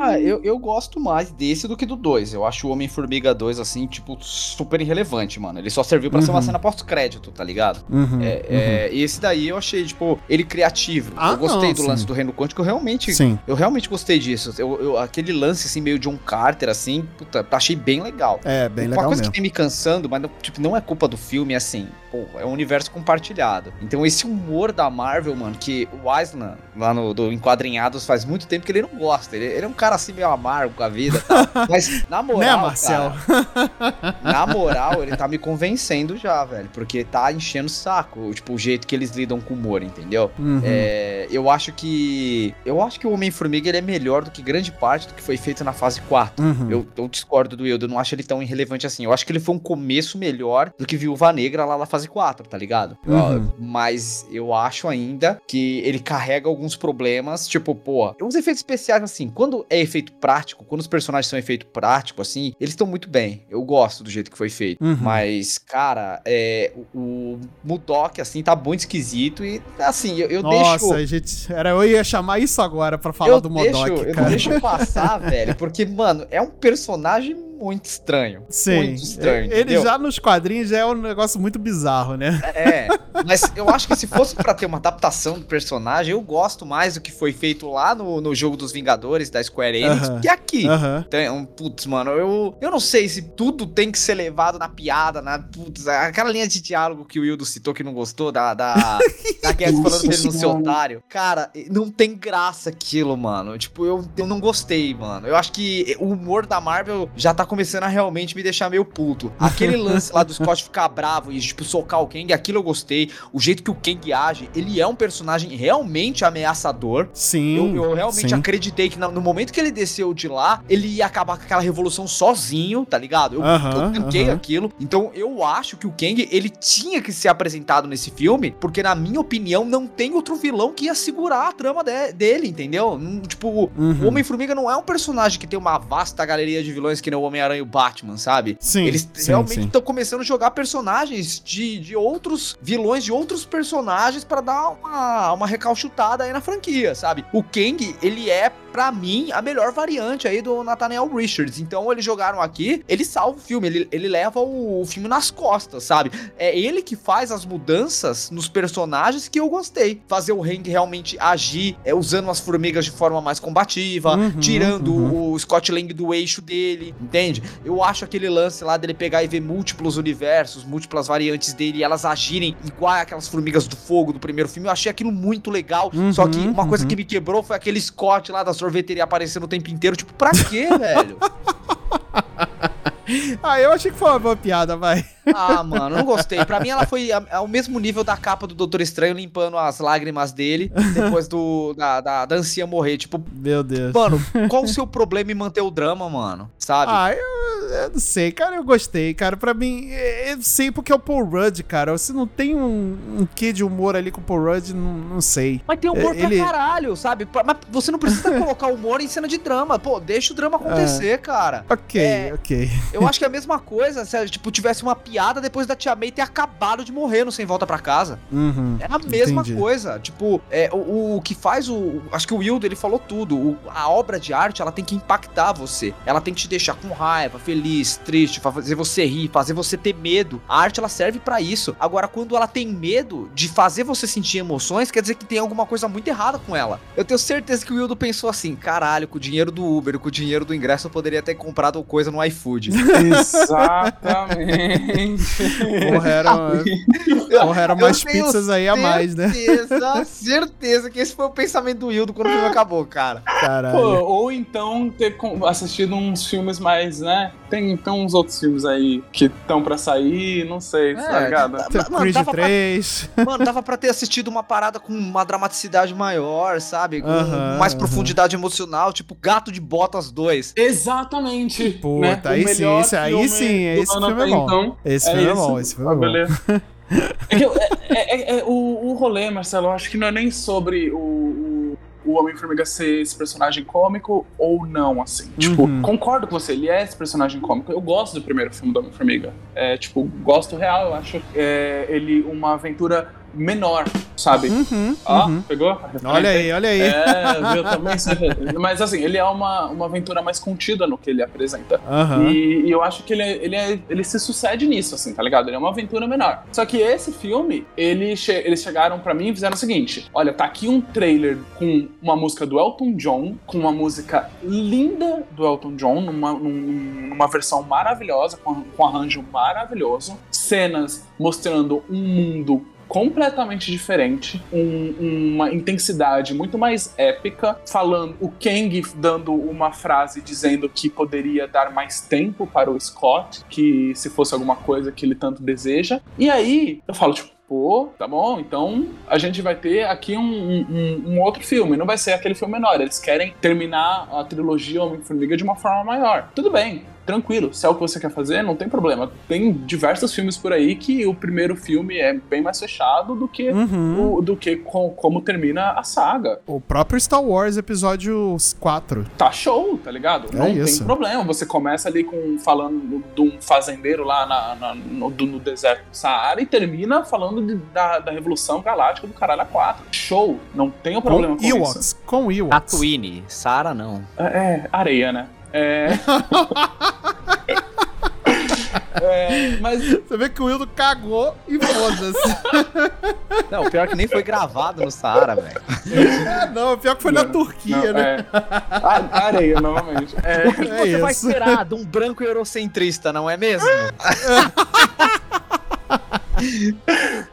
Ah, eu, eu gosto mais desse do que do 2. Eu acho o Homem-Formiga 2, assim, tipo, super irrelevante, mano. Ele só serviu para uhum. ser uma uhum. cena pós-crédito, tá ligado? Uhum, é, uhum. É, e esse daí eu achei, tipo, ele criativo. Ah, eu gostei não, do sim. lance do Reino Quântico, eu realmente. Sim. Eu realmente gostei disso. Eu, eu, aquele lance, assim, meio John Carter, assim, puta, achei bem legal. É, bem uma legal. Uma coisa mesmo. que tem me cansando, mas, tipo, não é culpa do filme, é assim, pô, é um universo compartilhado. Então, esse humor da Marvel, mano, que o Island, lá no do Enquadrinhados, faz muito tempo que ele não gosta. Ele, ele é um cara assim meio amargo com a vida tal. Mas, na moral. Né, Marcel? Cara, na moral, ele tá me convencendo já, velho. Porque tá enchendo o saco, tipo, o jeito que eles lidam com o humor, entendeu? Uhum. É, eu acho que. Eu acho que o Homem-Formiga ele é melhor do que grande parte do que foi feito na fase 4. Uhum. Eu, eu, discordo do Wildo, eu não acho ele tão irrelevante assim. Eu acho que ele foi um começo melhor do que Viúva Negra lá na fase 4, tá ligado? Uhum. mas eu acho ainda que ele carrega alguns problemas, tipo, pô, os efeitos especiais, assim, quando é efeito prático, quando os personagens são efeito prático, assim, eles estão muito bem. Eu gosto do jeito que foi feito. Uhum. Mas, cara, é, o, o Mudok, assim, tá muito esquisito e, assim, eu, eu Nossa, deixo... gente, era, eu ia chamar isso agora pra falar eu do deixo, Modok, eu cara. deixo passar, velho, porque, mano, é um personagem muito estranho. Sim, Muito estranho, ele entendeu? já nos quadrinhos já é um negócio muito bizarro, né? É, mas eu acho que se fosse pra ter uma adaptação do personagem, eu gosto mais do que foi feito lá no, no jogo dos Vingadores da Square Enix Aham. que aqui. Aham. Então, putz, mano, eu, eu não sei se tudo tem que ser levado na piada, na. Putz, aquela linha de diálogo que o Wildo citou que não gostou, da. Da, da falando dele no seu otário. Cara, não tem graça aquilo, mano. Tipo, eu, eu não gostei, mano. Eu acho que o humor da Marvel já tá começando a realmente me deixar meio puto. Aquele lance lá do Scott ficar bravo e, tipo, socar o Kang, aquilo eu gostei. O jeito que o Kang age, ele é um personagem realmente ameaçador. Sim. Eu, eu realmente sim. acreditei que no momento que ele desceu de lá, ele ia acabar com aquela revolução sozinho, tá ligado? Eu, Aham, eu tanquei aham. aquilo. Então eu acho que o Kang, ele tinha que ser apresentado nesse filme, porque na minha opinião não tem outro vilão que ia segurar a trama de- dele, entendeu? Não, tipo, Uhum. o Homem-Formiga não é um personagem que tem uma vasta galeria de vilões que nem o Homem-Aranha e o Batman, sabe? Sim, Eles sim, realmente estão começando a jogar personagens de, de outros vilões, de outros personagens pra dar uma, uma recalchutada aí na franquia, sabe? O Kang, ele é, pra mim, a melhor variante aí do Nathaniel Richards. Então eles jogaram aqui, ele salva o filme, ele, ele leva o, o filme nas costas, sabe? É ele que faz as mudanças nos personagens que eu gostei. Fazer o Hank realmente agir, é, usando as formigas de forma mais combativa, Uhum, tirando uhum. o Scott Lang do eixo dele, entende? Eu acho aquele lance lá dele pegar e ver múltiplos universos, múltiplas variantes dele e elas agirem igual aquelas formigas do fogo do primeiro filme. Eu achei aquilo muito legal. Uhum, Só que uma coisa uhum. que me quebrou foi aquele Scott lá da sorveteria aparecendo o tempo inteiro. Tipo, pra quê, velho? Ah, eu achei que foi uma boa piada, vai. Ah, mano, não gostei. Pra mim, ela foi ao mesmo nível da capa do Doutor Estranho limpando as lágrimas dele depois do da, da, da anciã morrer. Tipo, Meu Deus. mano, qual o seu problema em manter o drama, mano? Sabe? Ah, eu, eu não sei, cara, eu gostei, cara. Pra mim, é- eu sei porque é o Paul Rudd, cara. Se não tem um, um quê de humor ali com o Paul Rudd, não, não sei. Mas tem humor É, ele- pra caralho, sabe? Mas você não precisa colocar humor em cena de drama. Pô, deixa o drama acontecer, cara. Ok, É. ok. Eu acho que é a mesma coisa se, tipo, tivesse uma piada depois da Tia May ter acabado de morrer no Sem Volta Pra Casa. Uhum. É a mesma Entendi. coisa. Tipo, é, o, o que faz o. Acho que o Wildo, ele falou tudo. O- a obra de arte, ela tem que impactar você. Ela tem que te deixar com raiva, feliz, triste, fazer você rir, fazer você ter medo. A arte, ela serve pra isso. Agora, quando ela tem medo de fazer você sentir emoções, quer dizer que tem alguma coisa muito errada com ela. Eu tenho certeza que o Wildo pensou assim: caralho, com o dinheiro do Uber, com o dinheiro do ingresso, eu poderia ter comprado coisa no iFood. Exatamente. Porra, era, porra, era Eu mais pizzas aí a mais, né? Certeza, certeza que esse foi o pensamento do Wildo quando o filme acabou, cara. Caralho. Pô, ou então ter assistido uns filmes mais, né? Tem, tem uns outros filmes aí que estão pra sair, não sei, tá É, ligado? dá- Tem mano, Creed dava pra- 3. Mano, dava pra ter assistido uma parada com uma dramaticidade maior, sabe? Com Aham, mais aham. profundidade emocional, tipo Gato de Botas 2. Exatamente. Puta, né? Aí sim, esse- aí sim, esse filme é bom. Então, Esse filme é bom, esse filme é bom. beleza. É que é- é- é- o, o rolê, Marcelo, eu acho que não é nem sobre o, o, o Homem-Formiga ser esse personagem cômico ou não, assim. Tipo, Uhum. concordo com você, ele é esse personagem cômico. Eu gosto do primeiro filme do Homem-Formiga. É, tipo, gosto real, eu acho é, ele uma aventura menor, sabe? Uhum, Ó, uhum. pegou? Olha aí, olha aí. É, viu, também. sei. Mas assim, ele é uma, uma aventura mais contida no que ele apresenta. Aham. E, e eu acho que ele, é- ele, é- ele se sucede nisso, assim, tá ligado? Ele é uma aventura menor. Só que esse filme, ele che- eles chegaram pra mim e fizeram o seguinte: olha, tá aqui um trailer com uma música do Elton John, com uma música linda do Elton John, numa, num- numa versão maravilhosa, com, com arranjo maravilhoso, cenas mostrando um mundo completamente diferente, um- uma intensidade muito mais épica, falando o Kang dando uma frase dizendo que poderia dar mais tempo para o Scott, que se fosse alguma coisa que ele tanto deseja. E aí eu falo, tipo, pô, tá bom, então a gente vai ter aqui um, um- um outro filme, não vai ser aquele filme menor. Eles querem terminar a trilogia Homem-Formiga de uma forma maior. Tudo bem. Tranquilo. Se é o que você quer fazer, não tem problema. Tem diversos filmes por aí que o primeiro filme é bem mais fechado do que, Uhum. o, do que com- como termina a saga. O próprio Star Wars Episódio 4. Tá show, tá ligado? É não isso. tem problema. Você começa ali com falando de um fazendeiro lá na- na- no, do- no deserto do Saara e termina falando de- da, da Revolução Galáctica do Caralho 4. Show, não tem problema Com com, isso. Ewoks. Com Ewoks. Tatooine, Sara não. É, é, areia, né? É. É, mas Você vê que o Wildo cagou e foda-se. Não, o pior é que nem foi gravado no Saara, velho. ah, não, pior que foi na Não, Turquia, não, né? é. A- areia, novamente. É. O que É você vai esperar de um branco eurocentrista, não é mesmo? Ai,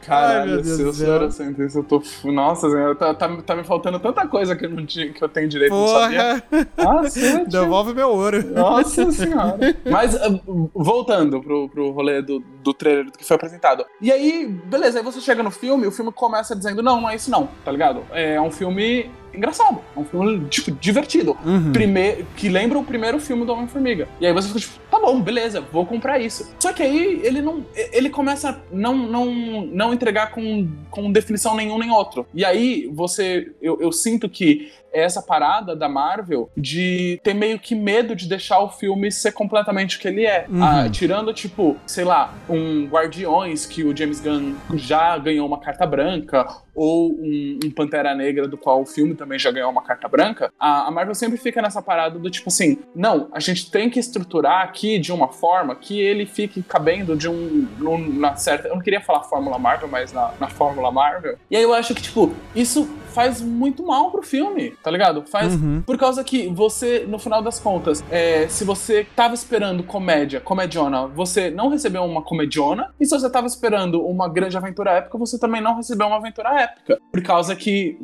Caralho, meu Deus seu do céu. senhor cientista, eu tô. Nossa, tá, tá, tá me faltando tanta coisa que eu, não tinha, que eu tenho direito, não sabia. Porra, Ah, devolve meu ouro. Nossa senhora. Mas ah, voltando pro, pro rolê do, do trailer que foi apresentado. E aí, beleza, aí você chega no filme, o filme começa dizendo: não, não é isso não, tá ligado? É um filme engraçado, é um filme, tipo, divertido. Uhum. Prime- que lembra o primeiro filme do Homem-Formiga. E aí você fica tipo, bom, beleza, vou comprar isso. Só que aí ele não. Ele começa a não, não, não entregar com, com definição nenhum nem outro. E aí você. Eu, eu sinto que essa parada da Marvel de ter meio que medo de deixar o filme ser completamente o que ele é. Uhum. Ah, tirando, tipo, sei lá, um Guardiões que o James Gunn já ganhou uma carta branca, ou um, um Pantera Negra, do qual o filme também já ganhou uma carta branca, a, a Marvel sempre fica nessa parada do tipo assim: não, a gente tem que estruturar aqui de uma forma que ele fique cabendo de um. na certa. Eu não queria falar Fórmula Marvel, mas na, na Fórmula Marvel. E aí eu acho que, tipo, isso faz muito mal pro filme, tá ligado? Faz. Uhum. Por causa que você, no final das contas, é, se você tava esperando comédia, comediona, você não recebeu uma comediona. E se você tava esperando uma grande aventura épica, você também não recebeu uma aventura épica. Por causa que.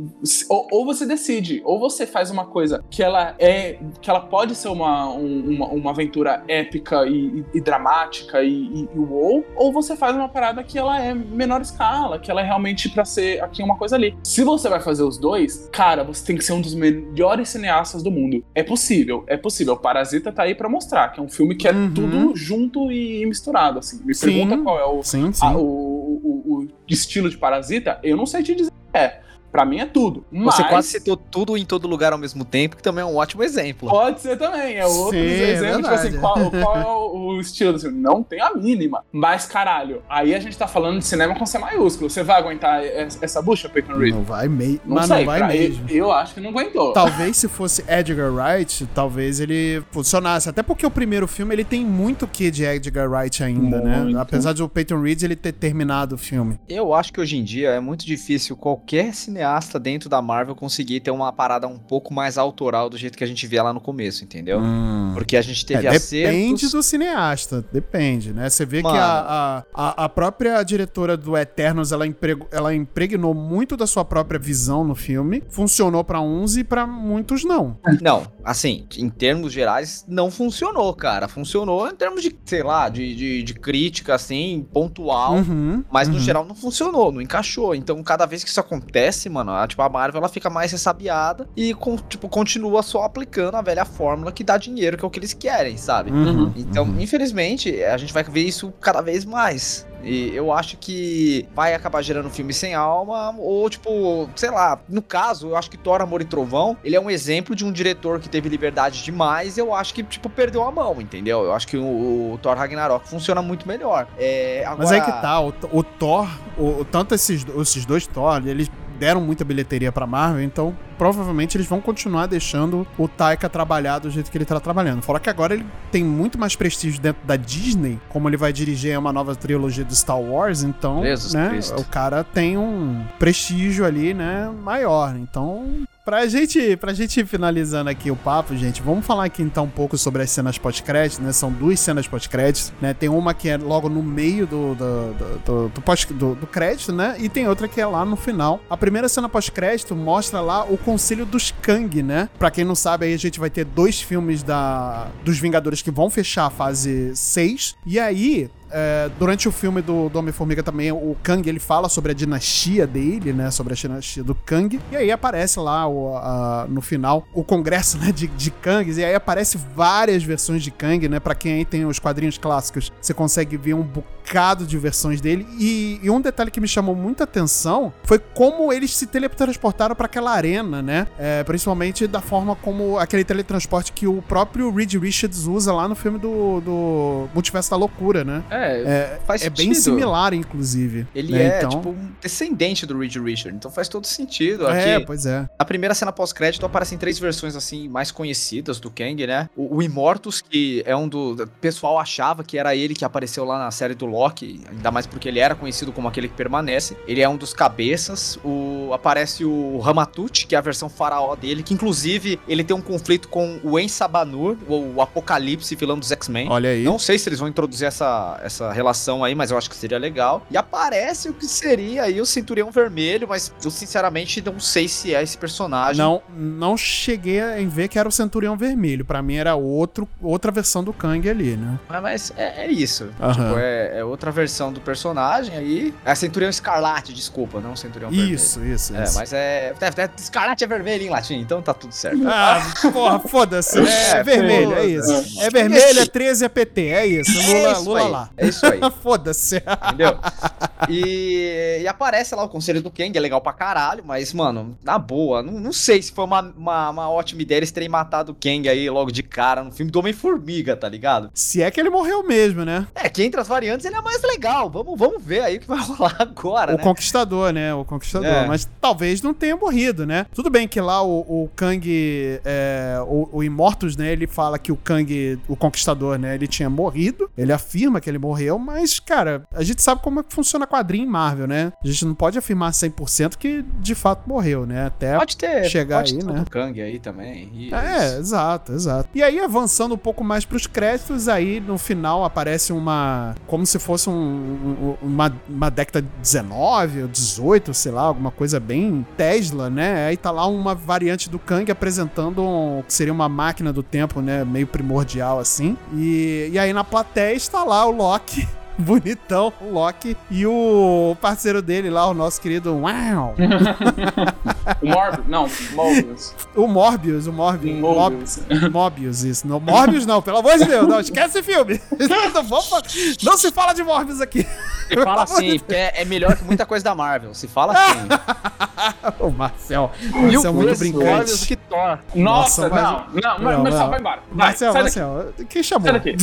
Ou, ou você decide, ou você faz uma coisa que ela é. que ela pode ser uma, um- uma, uma aventura épica e, e- e dramática e, e, e uou, ou você faz uma parada que ela é menor escala, que ela é realmente pra ser aqui uma coisa ali. Se você vai fazer os dois, cara, você tem que ser um dos melhores cineastas do mundo. É possível, é possível. Parasita tá aí pra mostrar que é um filme que é Uhum. tudo junto e misturado, assim. Me Sim. pergunta qual é o, Sim, sim. a- o, o- o estilo de Parasita, eu não sei te dizer. É, pra mim é tudo. Mas Você quase citou tudo em todo lugar ao mesmo tempo, que também é um ótimo exemplo. Pode ser também, é outro Sim, é exemplo, tipo assim, qual, qual é o, o estilo assim, não tem a mínima. Mas, caralho, aí a gente tá falando de cinema com C maiúsculo. Você vai aguentar es- essa bucha, Peyton Reed? Não vai meio. Não Mas sei, não vai pra- mesmo. eu, eu acho que não aguentou. Talvez se fosse Edgar Wright, talvez ele funcionasse. Até porque o primeiro filme ele tem muito que de Edgar Wright ainda, né? Muito. Apesar de o Peyton Reed ele ter terminado o filme. Eu acho que hoje em dia é muito difícil qualquer cineasta dentro da Marvel conseguir ter uma parada um pouco mais autoral do jeito que a gente via lá no começo, entendeu? Porque a gente teve É, depende acertos... do cineasta, depende, né? Você vê Mano. que a, a, a- própria diretora do Eternos, ela, emprego, ela impregnou muito da sua própria visão no filme. Funcionou pra uns e pra muitos não. Não, assim, em termos gerais, não funcionou, cara. Funcionou em termos de, sei lá, de, de, de crítica, assim, pontual. Uhum, Mas no uhum. geral não funcionou, não encaixou. Então, cada vez que isso acontece, mano, a, tipo, a Marvel ela fica mais ressabiada e com, tipo, continua só aplicando a velha fórmula que dá dinheiro, que é o que eles querem, sabe? Uhum, Então, uhum. infelizmente, a gente vai ver isso cada vez mais. E eu acho que vai acabar gerando filme sem alma, ou tipo, sei lá, no caso, eu acho que Thor, Amor e Trovão, ele é um exemplo de um diretor que teve liberdade demais, eu acho que, tipo, perdeu a mão, entendeu? Eu acho que o, o Thor Ragnarok funciona muito melhor. É, agora... Mas aí que tá, o, o Thor, o, o- tanto esses, esses dois Thor, eles deram muita bilheteria pra Marvel, então provavelmente eles vão continuar deixando o Taika trabalhar do jeito que ele tá trabalhando. Fora que agora ele tem muito mais prestígio dentro da Disney, como ele vai dirigir uma nova trilogia do Star Wars, então, Jesus né, Cristo. o cara tem um prestígio ali, né, maior. Então, Pra gente, pra gente ir finalizando aqui o papo, gente, vamos falar aqui então um pouco sobre as cenas pós-crédito, né? São duas cenas pós-crédito, né? Tem uma que é logo no meio do, do, do, do, pós- do- do crédito, né? E tem outra que é lá no final. A primeira cena pós-crédito mostra lá o Conselho dos Kang, né? Pra quem não sabe, aí a gente vai ter dois filmes da, dos Vingadores que vão fechar a fase 6. E aí, é, durante o filme do, do Homem-Formiga também, o Kang ele fala sobre a dinastia dele, né? Sobre a dinastia do Kang. E aí aparece lá o, a- no final o congresso né, de, de Kangs. E aí aparece várias versões de Kang, né? Pra quem aí tem os quadrinhos clássicos, você consegue ver um bocado de versões dele. E, e um detalhe que me chamou muita atenção foi como eles se teletransportaram pra aquela arena, né? É, principalmente da forma como aquele teletransporte que o próprio Reed Richards usa lá no filme do, do Multiverso da Loucura, né? É, É, faz é bem sentido. similar, inclusive. Ele né? é, Então- tipo, um descendente do Reed Richard, então faz todo sentido. É, Aqui, pois é. Na primeira cena pós-crédito aparecem três versões assim mais conhecidas do Kang, né? O, o Immortus, que é um do. O pessoal achava que era ele que apareceu lá na série do Loki, ainda mais porque ele era conhecido como aquele que permanece. Ele é um dos cabeças. O, aparece o Ramatut, que é a versão faraó dele, que inclusive ele tem um conflito com o Ensabanur, o, o Apocalipse, vilão dos X-Men. Olha aí. Não sei se eles vão introduzir essa, essa relação aí, mas eu acho que seria legal. E aparece o que seria aí o Centurião Vermelho, mas eu sinceramente não sei se é esse personagem. Não, não cheguei em ver que era o Centurião Vermelho. Pra mim era outro, outra versão do Kang ali, né? Mas, mas é, é isso. Aham. Tipo, é, é outra versão do personagem aí. É Centurião Escarlate, desculpa, não Centurião Vermelho. Isso, isso, É, isso. mas é, é, é- Escarlate é vermelho em latim, então tá tudo certo. Ah, porra, foda-se. É, É, vermelho, é foda-se. isso. É vermelho, é 13 é PT, é isso. Lula, é isso Lula aí, lá. É isso aí. Foda-se. Entendeu? E, e aparece lá o conselho do Kang, é legal pra caralho, mas, mano, na boa, não, não sei se foi uma, uma, uma ótima ideia eles terem matado o Kang aí logo de cara no filme do Homem-Formiga, tá ligado? Se é que ele morreu mesmo, né? É, que entre as variantes ele é mais legal. Vamos, vamos ver aí o que vai rolar agora, O né? Conquistador, né? O Conquistador. É. Mas talvez não tenha morrido, né? Tudo bem que lá o, o Kang, é, o, o Immortus, né? Ele fala que o Kang, o Conquistador, né? Ele tinha morrido. Ele afirma que ele morreu, mas, cara, a gente sabe como é que funciona quadrinho em Marvel, né? A gente não pode afirmar 100% que de fato morreu, né? Até Pode ter, chegar pode aí, né? o Kang aí também. e É, isso. exato, exato. E aí, avançando um pouco mais pros créditos, aí no final aparece uma. Como se fosse um, um- uma, uma década 19 ou 18, sei lá, alguma coisa bem Tesla, né? Aí tá lá uma variante do Kang apresentando um- o que seria uma máquina do tempo, né? Meio primordial assim. E, e aí na plateia está lá o Loki. Bonitão, o Loki. E o parceiro dele lá, o nosso querido Uau! O Morbius. Não, Morbius. O Morbius, o Morbius. Morbius. Mob- Morbius, isso. Não, Morbius não, pelo amor de Deus. Não, esquece esse filme. Não, vamos não se fala de Morbius aqui. Se fala assim, porque é, é melhor que muita coisa da Marvel. Se fala assim. O Marcel. Mil Marcel é muito brincante. Morbius que Thor. Nossa, Nossa, mas- não, não, Não, Marcel, vai embora. Vai, Marcel, sai daqui. Marcel, quem chamou? Sai daqui.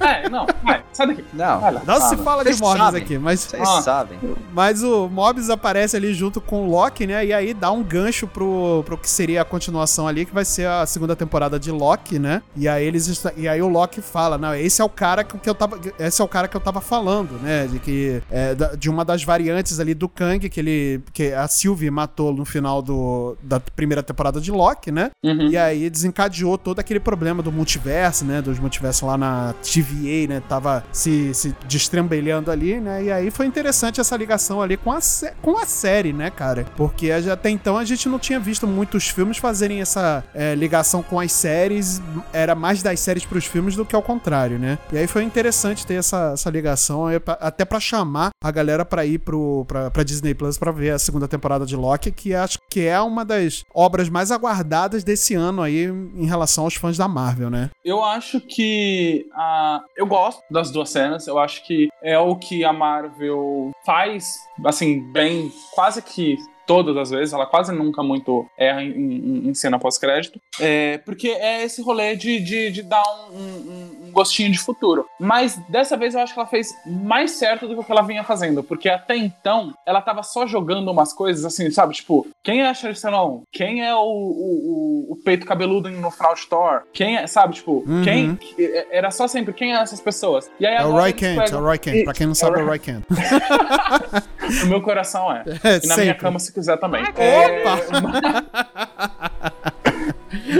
É, não, vai, sai daqui. Não, Vai lá. Não se fala de Morbius sabem. aqui, mas, vocês Ah. sabem. mas o Morbius aparece ali junto com o Loki, né? E aí dá um gancho pro, pro que seria a continuação ali, que vai ser a segunda temporada de Loki, né? E aí eles e aí o Loki fala, não, esse é o cara que eu tava, esse é o cara que eu tava falando, né? De que é, de uma das variantes ali do Kang que ele que a Sylvie matou no final do, da primeira temporada de Loki, né? Uhum. E aí desencadeou todo aquele problema do multiverso, né? Dos multiversos lá na TVA, né? Tava se, se destrambelhando ali, né? E aí foi interessante essa ligação ali com a, com a série, né, cara? Porque até então a gente não tinha visto muitos filmes fazerem essa é, ligação com as séries. Era mais das séries pros filmes do que ao contrário, né? E aí foi interessante ter essa, essa ligação, até pra chamar a galera pra ir pro, pra, pra Disney Plus pra ver a segunda temporada de Loki, que acho que é uma das obras mais aguardadas desse ano aí em relação aos fãs da Marvel, né? Eu acho que a eu gosto das duas cenas. Eu acho que é o que a Marvel faz, assim, bem, quase que todas as vezes. Ela quase nunca muito erra em, em- em cena pós-crédito. É, porque é esse rolê de, de, de dar um- um gostinho de futuro. Mas dessa vez eu acho que ela fez mais certo do que o que ela vinha fazendo. Porque até então ela tava só jogando umas coisas assim, sabe? Tipo, quem é a Charlize Theron? Quem é o, o, o- peito cabeludo no final de Thor? Quem é, sabe? Tipo, Uhum. quem. Era só sempre quem é essas pessoas. E aí É o Roy Kent, é pegam- o Roy Kent. Pra quem não sabe, é o Roy Kent. O meu coração é. É, E na minha sempre. cama, se quiser também. Opa!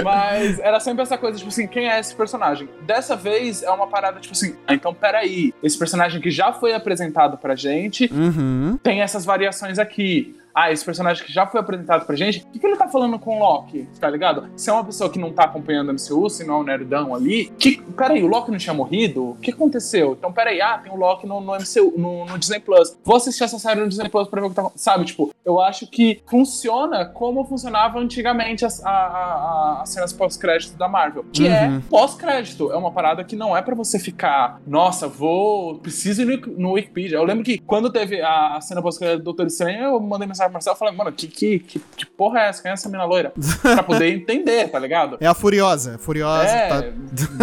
Mas era sempre essa coisa, tipo assim, quem é esse personagem? Dessa vez é uma parada, tipo assim, ah, então peraí, esse personagem que já foi apresentado pra gente Uhum. tem essas variações aqui. Ah, esse personagem que já foi apresentado pra gente, o que, que ele tá falando com o Loki, tá ligado? Se é uma pessoa que não tá acompanhando a MCU, se não é um nerdão ali, que, peraí, o Loki não tinha morrido? O que aconteceu? Então, peraí, ah, tem o Loki no, no MCU, no, no Disney Plus. Vou assistir essa série no Disney Plus pra ver o que tá Sabe, tipo, eu acho que funciona como funcionava antigamente as, a, a, as cenas pós-crédito da Marvel, que é Uhum. pós-crédito. É uma parada que não é pra você ficar, nossa, vou, preciso ir no, no Wikipedia. Eu lembro que quando teve a, a cena pós-crédito do Doutor Estranho, eu mandei mensagem Marcelo e falei, mano, que, que, que, que porra é essa? Quem é essa mina loira? pra poder entender, tá ligado? É a Furiosa. Furiosa. É, tá-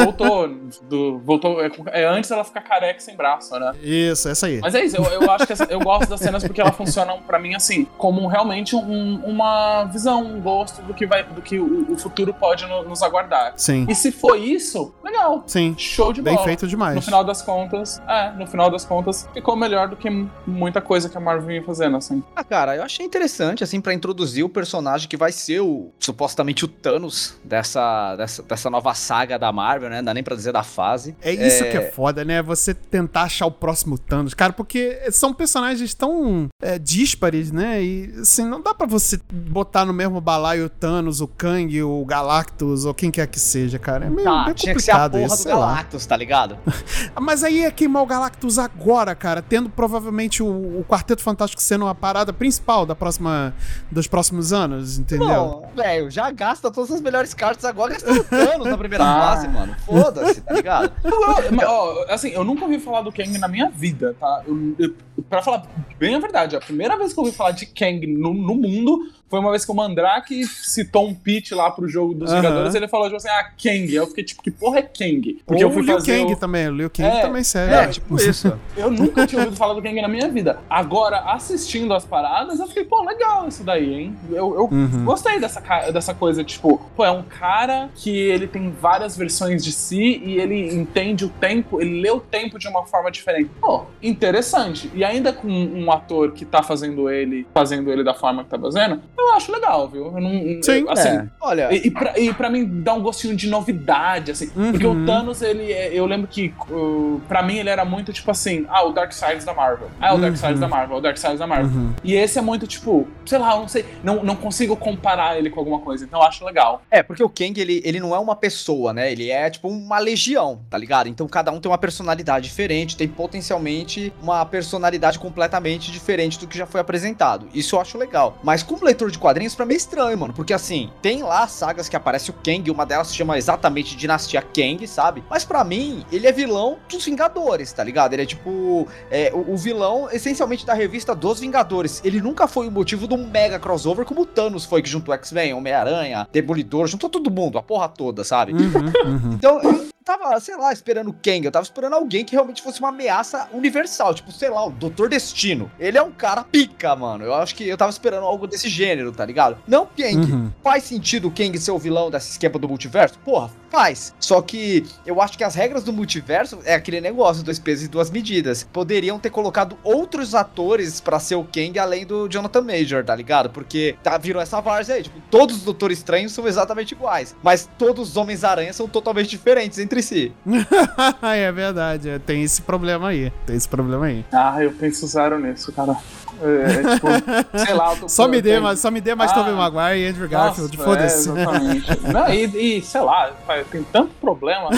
voltou, do, voltou. É, é antes ela ficar careca sem braço, né? Isso, essa aí. Mas é isso, eu, eu acho que essa- eu gosto das cenas porque elas funcionam pra mim assim, como realmente um- uma visão, um gosto do que vai, do que o, o futuro pode no- nos aguardar. Sim. E se foi isso, legal. Sim. Show de Bem bola. feito demais. No final das contas, é, no final das contas, ficou melhor do que muita coisa que a Marvel vinha fazendo, assim. Ah, cara, eu achei interessante, assim, pra introduzir o personagem que vai ser o, supostamente o Thanos dessa, dessa, dessa nova saga da Marvel, né? Não dá nem pra dizer da fase. É isso que é foda, né? Você tentar achar o próximo Thanos, cara, porque são personagens tão é, díspares, né? E assim, não dá pra você botar no mesmo balaio o Thanos, o Kang, o Galactus, ou quem quer que seja, cara. É meio, Tá, meio complicado isso, do sei lá. Galactus, tá ligado? Mas aí é queimar o Galactus agora, cara, tendo provavelmente o, o Quarteto Fantástico sendo uma parada principal da próxima, dos próximos anos, entendeu? Não, velho, já gasta todas as melhores cartas agora, gastando Thanos na primeira Ah. fase, mano. Foda-se, tá ligado? Mas, ó, assim, eu nunca ouvi falar do Kang na minha vida, tá? Eu, eu, pra falar bem a verdade, a primeira vez que eu ouvi falar de Kang no, no mundo foi uma vez que o Mandrake citou um pitch lá pro jogo dos Aham. Vingadores ele falou, tipo assim, ah, Kang. Eu fiquei tipo, que porra é Kang? Porque Ou eu fui o Liu fazer Kang o- também, o Liu Kang É, também serve. É, tipo isso. Eu nunca tinha ouvido falar do Kang na minha vida. Agora, assistindo as paradas, eu fiquei, pô, legal isso daí, hein? Eu, eu Uhum. gostei dessa, dessa coisa, tipo, pô, é um cara que ele tem várias versões de si e ele entende o tempo, ele lê o tempo de uma forma diferente. Pô, interessante. E ainda com um ator que tá fazendo ele, fazendo ele da forma que tá fazendo, eu acho legal, viu? Eu não, Sim, eu, assim, É, olha, e, e, pra, e pra mim dá um gostinho de novidade, assim. Porque Uhum. o Thanos, ele. é- Eu lembro que uh, pra mim ele era muito tipo assim: ah, o Dark Side da Marvel. Ah, é o Dark Side Uhum. da Marvel, é o Dark Side da Marvel. Uhum. E esse é muito tipo, sei lá, eu não sei, não, não consigo comparar ele com alguma coisa, então eu acho legal. É, porque o Kang, ele, ele não é uma pessoa, né? Ele é tipo uma legião, tá ligado? Então cada um tem uma personalidade diferente, tem potencialmente uma personalidade completamente diferente do que já foi apresentado. Isso eu acho legal. Mas como leitor de quadrinhos, pra mim é estranho, mano. Porque assim, tem lá sagas que aparece o Kang, uma delas se chama exatamente Dinastia Kang, sabe? Mas pra mim, ele é vilão dos Vingadores, tá ligado? Ele é tipo é, o, o vilão essencialmente da revista dos Vingadores. Ele nunca foi o motivo de um mega crossover como o Thanos foi, que juntou X-Men, Homem-Aranha, Demolidor, juntou todo mundo, a porra toda, sabe? Uhum, uhum. Então, eu tava, sei lá, esperando o Kang. Eu tava esperando alguém que realmente fosse uma ameaça universal. Tipo, sei lá, o Doutor Destino. Ele é um cara pica, mano. Eu acho que eu tava esperando algo desse gênero, tá ligado? Não Kang. Uhum. Faz sentido o Kang ser o vilão desse esquema do multiverso? Porra, faz. Só que eu acho que as regras do multiverso é aquele negócio, dois pesos e duas medidas. Poderiam ter colocado outros atores pra ser o Kang além do Jonathan Major, tá ligado? Porque tá, virou essa várzea aí. Tipo, todos os Doutores Estranhos são exatamente iguais. Mas todos os Homens-Aranha são totalmente diferentes entre si. é verdade, é, tem esse problema aí. Tem esse problema aí. Ah, eu penso zero nisso, cara. É, é tipo, sei lá, eu tô Só me dê, mas só me dê mais Ah. Tobey Maguire e Andrew Garfield, Nossa, foda-se. É, exatamente. Não, e, e, sei lá, tem tanto problema.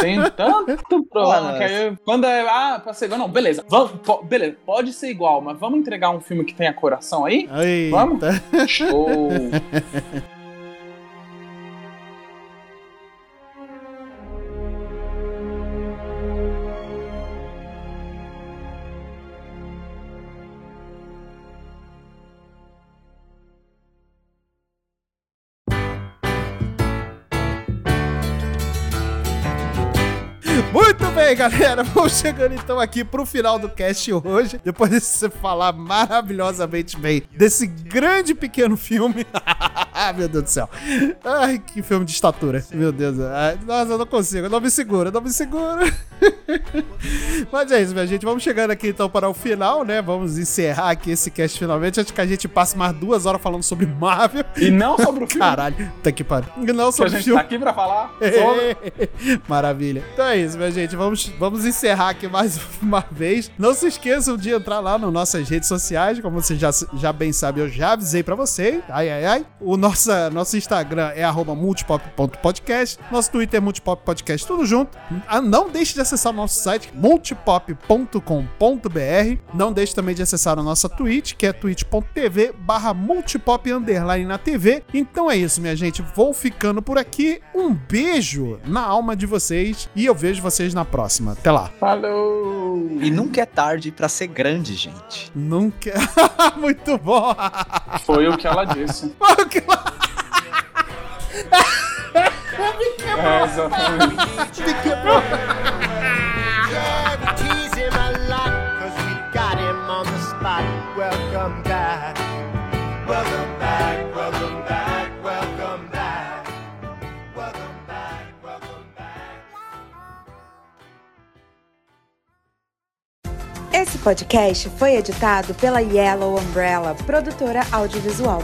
Tem tanto problema Nossa. que aí, quando é. Ah, pra ser igual. Não, beleza. Vamos, po- beleza, pode ser igual, mas vamos entregar um filme que tenha coração aí? Eita. Vamos? Show! Bem, galera. Vamos chegando então aqui pro final do cast hoje. Depois de você falar maravilhosamente bem desse grande pequeno filme. Meu Deus do céu. Ai, que filme de estatura. Meu Deus. Ai, nossa, eu não consigo. Eu não me seguro, eu não me seguro. Mas é isso, minha gente. Vamos chegando aqui então para o final, né? Vamos encerrar aqui esse cast finalmente. Antes que a gente passe mais duas horas falando sobre Marvel. E não sobre o filme. Caralho, tá que pariu. E não que a sobre o gente filme. tá aqui pra falar sobre. Maravilha. Então é isso, minha gente. Vamos, vamos encerrar aqui mais uma vez. Não se esqueçam de entrar lá nas nossas redes sociais. Como vocês já, já bem sabem, eu já avisei pra vocês. Ai, ai, ai. O nossa, nosso Instagram é arroba multipop.podcast. Nosso Twitter é multipop podcast, tudo junto. Ah, não deixe de acessar o nosso site, multipop.com.br. Não deixe também de acessar a nossa Twitch, que é twitch.tv barra multipop underline na TV. Então é isso, minha gente. Vou ficando por aqui. Um beijo na alma de vocês e eu vejo vocês na próxima. Até lá. Falou! E nunca é tarde pra ser grande, gente. Nunca. Muito bom. Foi o que ela disse. É, exatamente. Tease him back. Welcome back, welcome back. Esse podcast foi editado pela Yellow Umbrella, produtora audiovisual.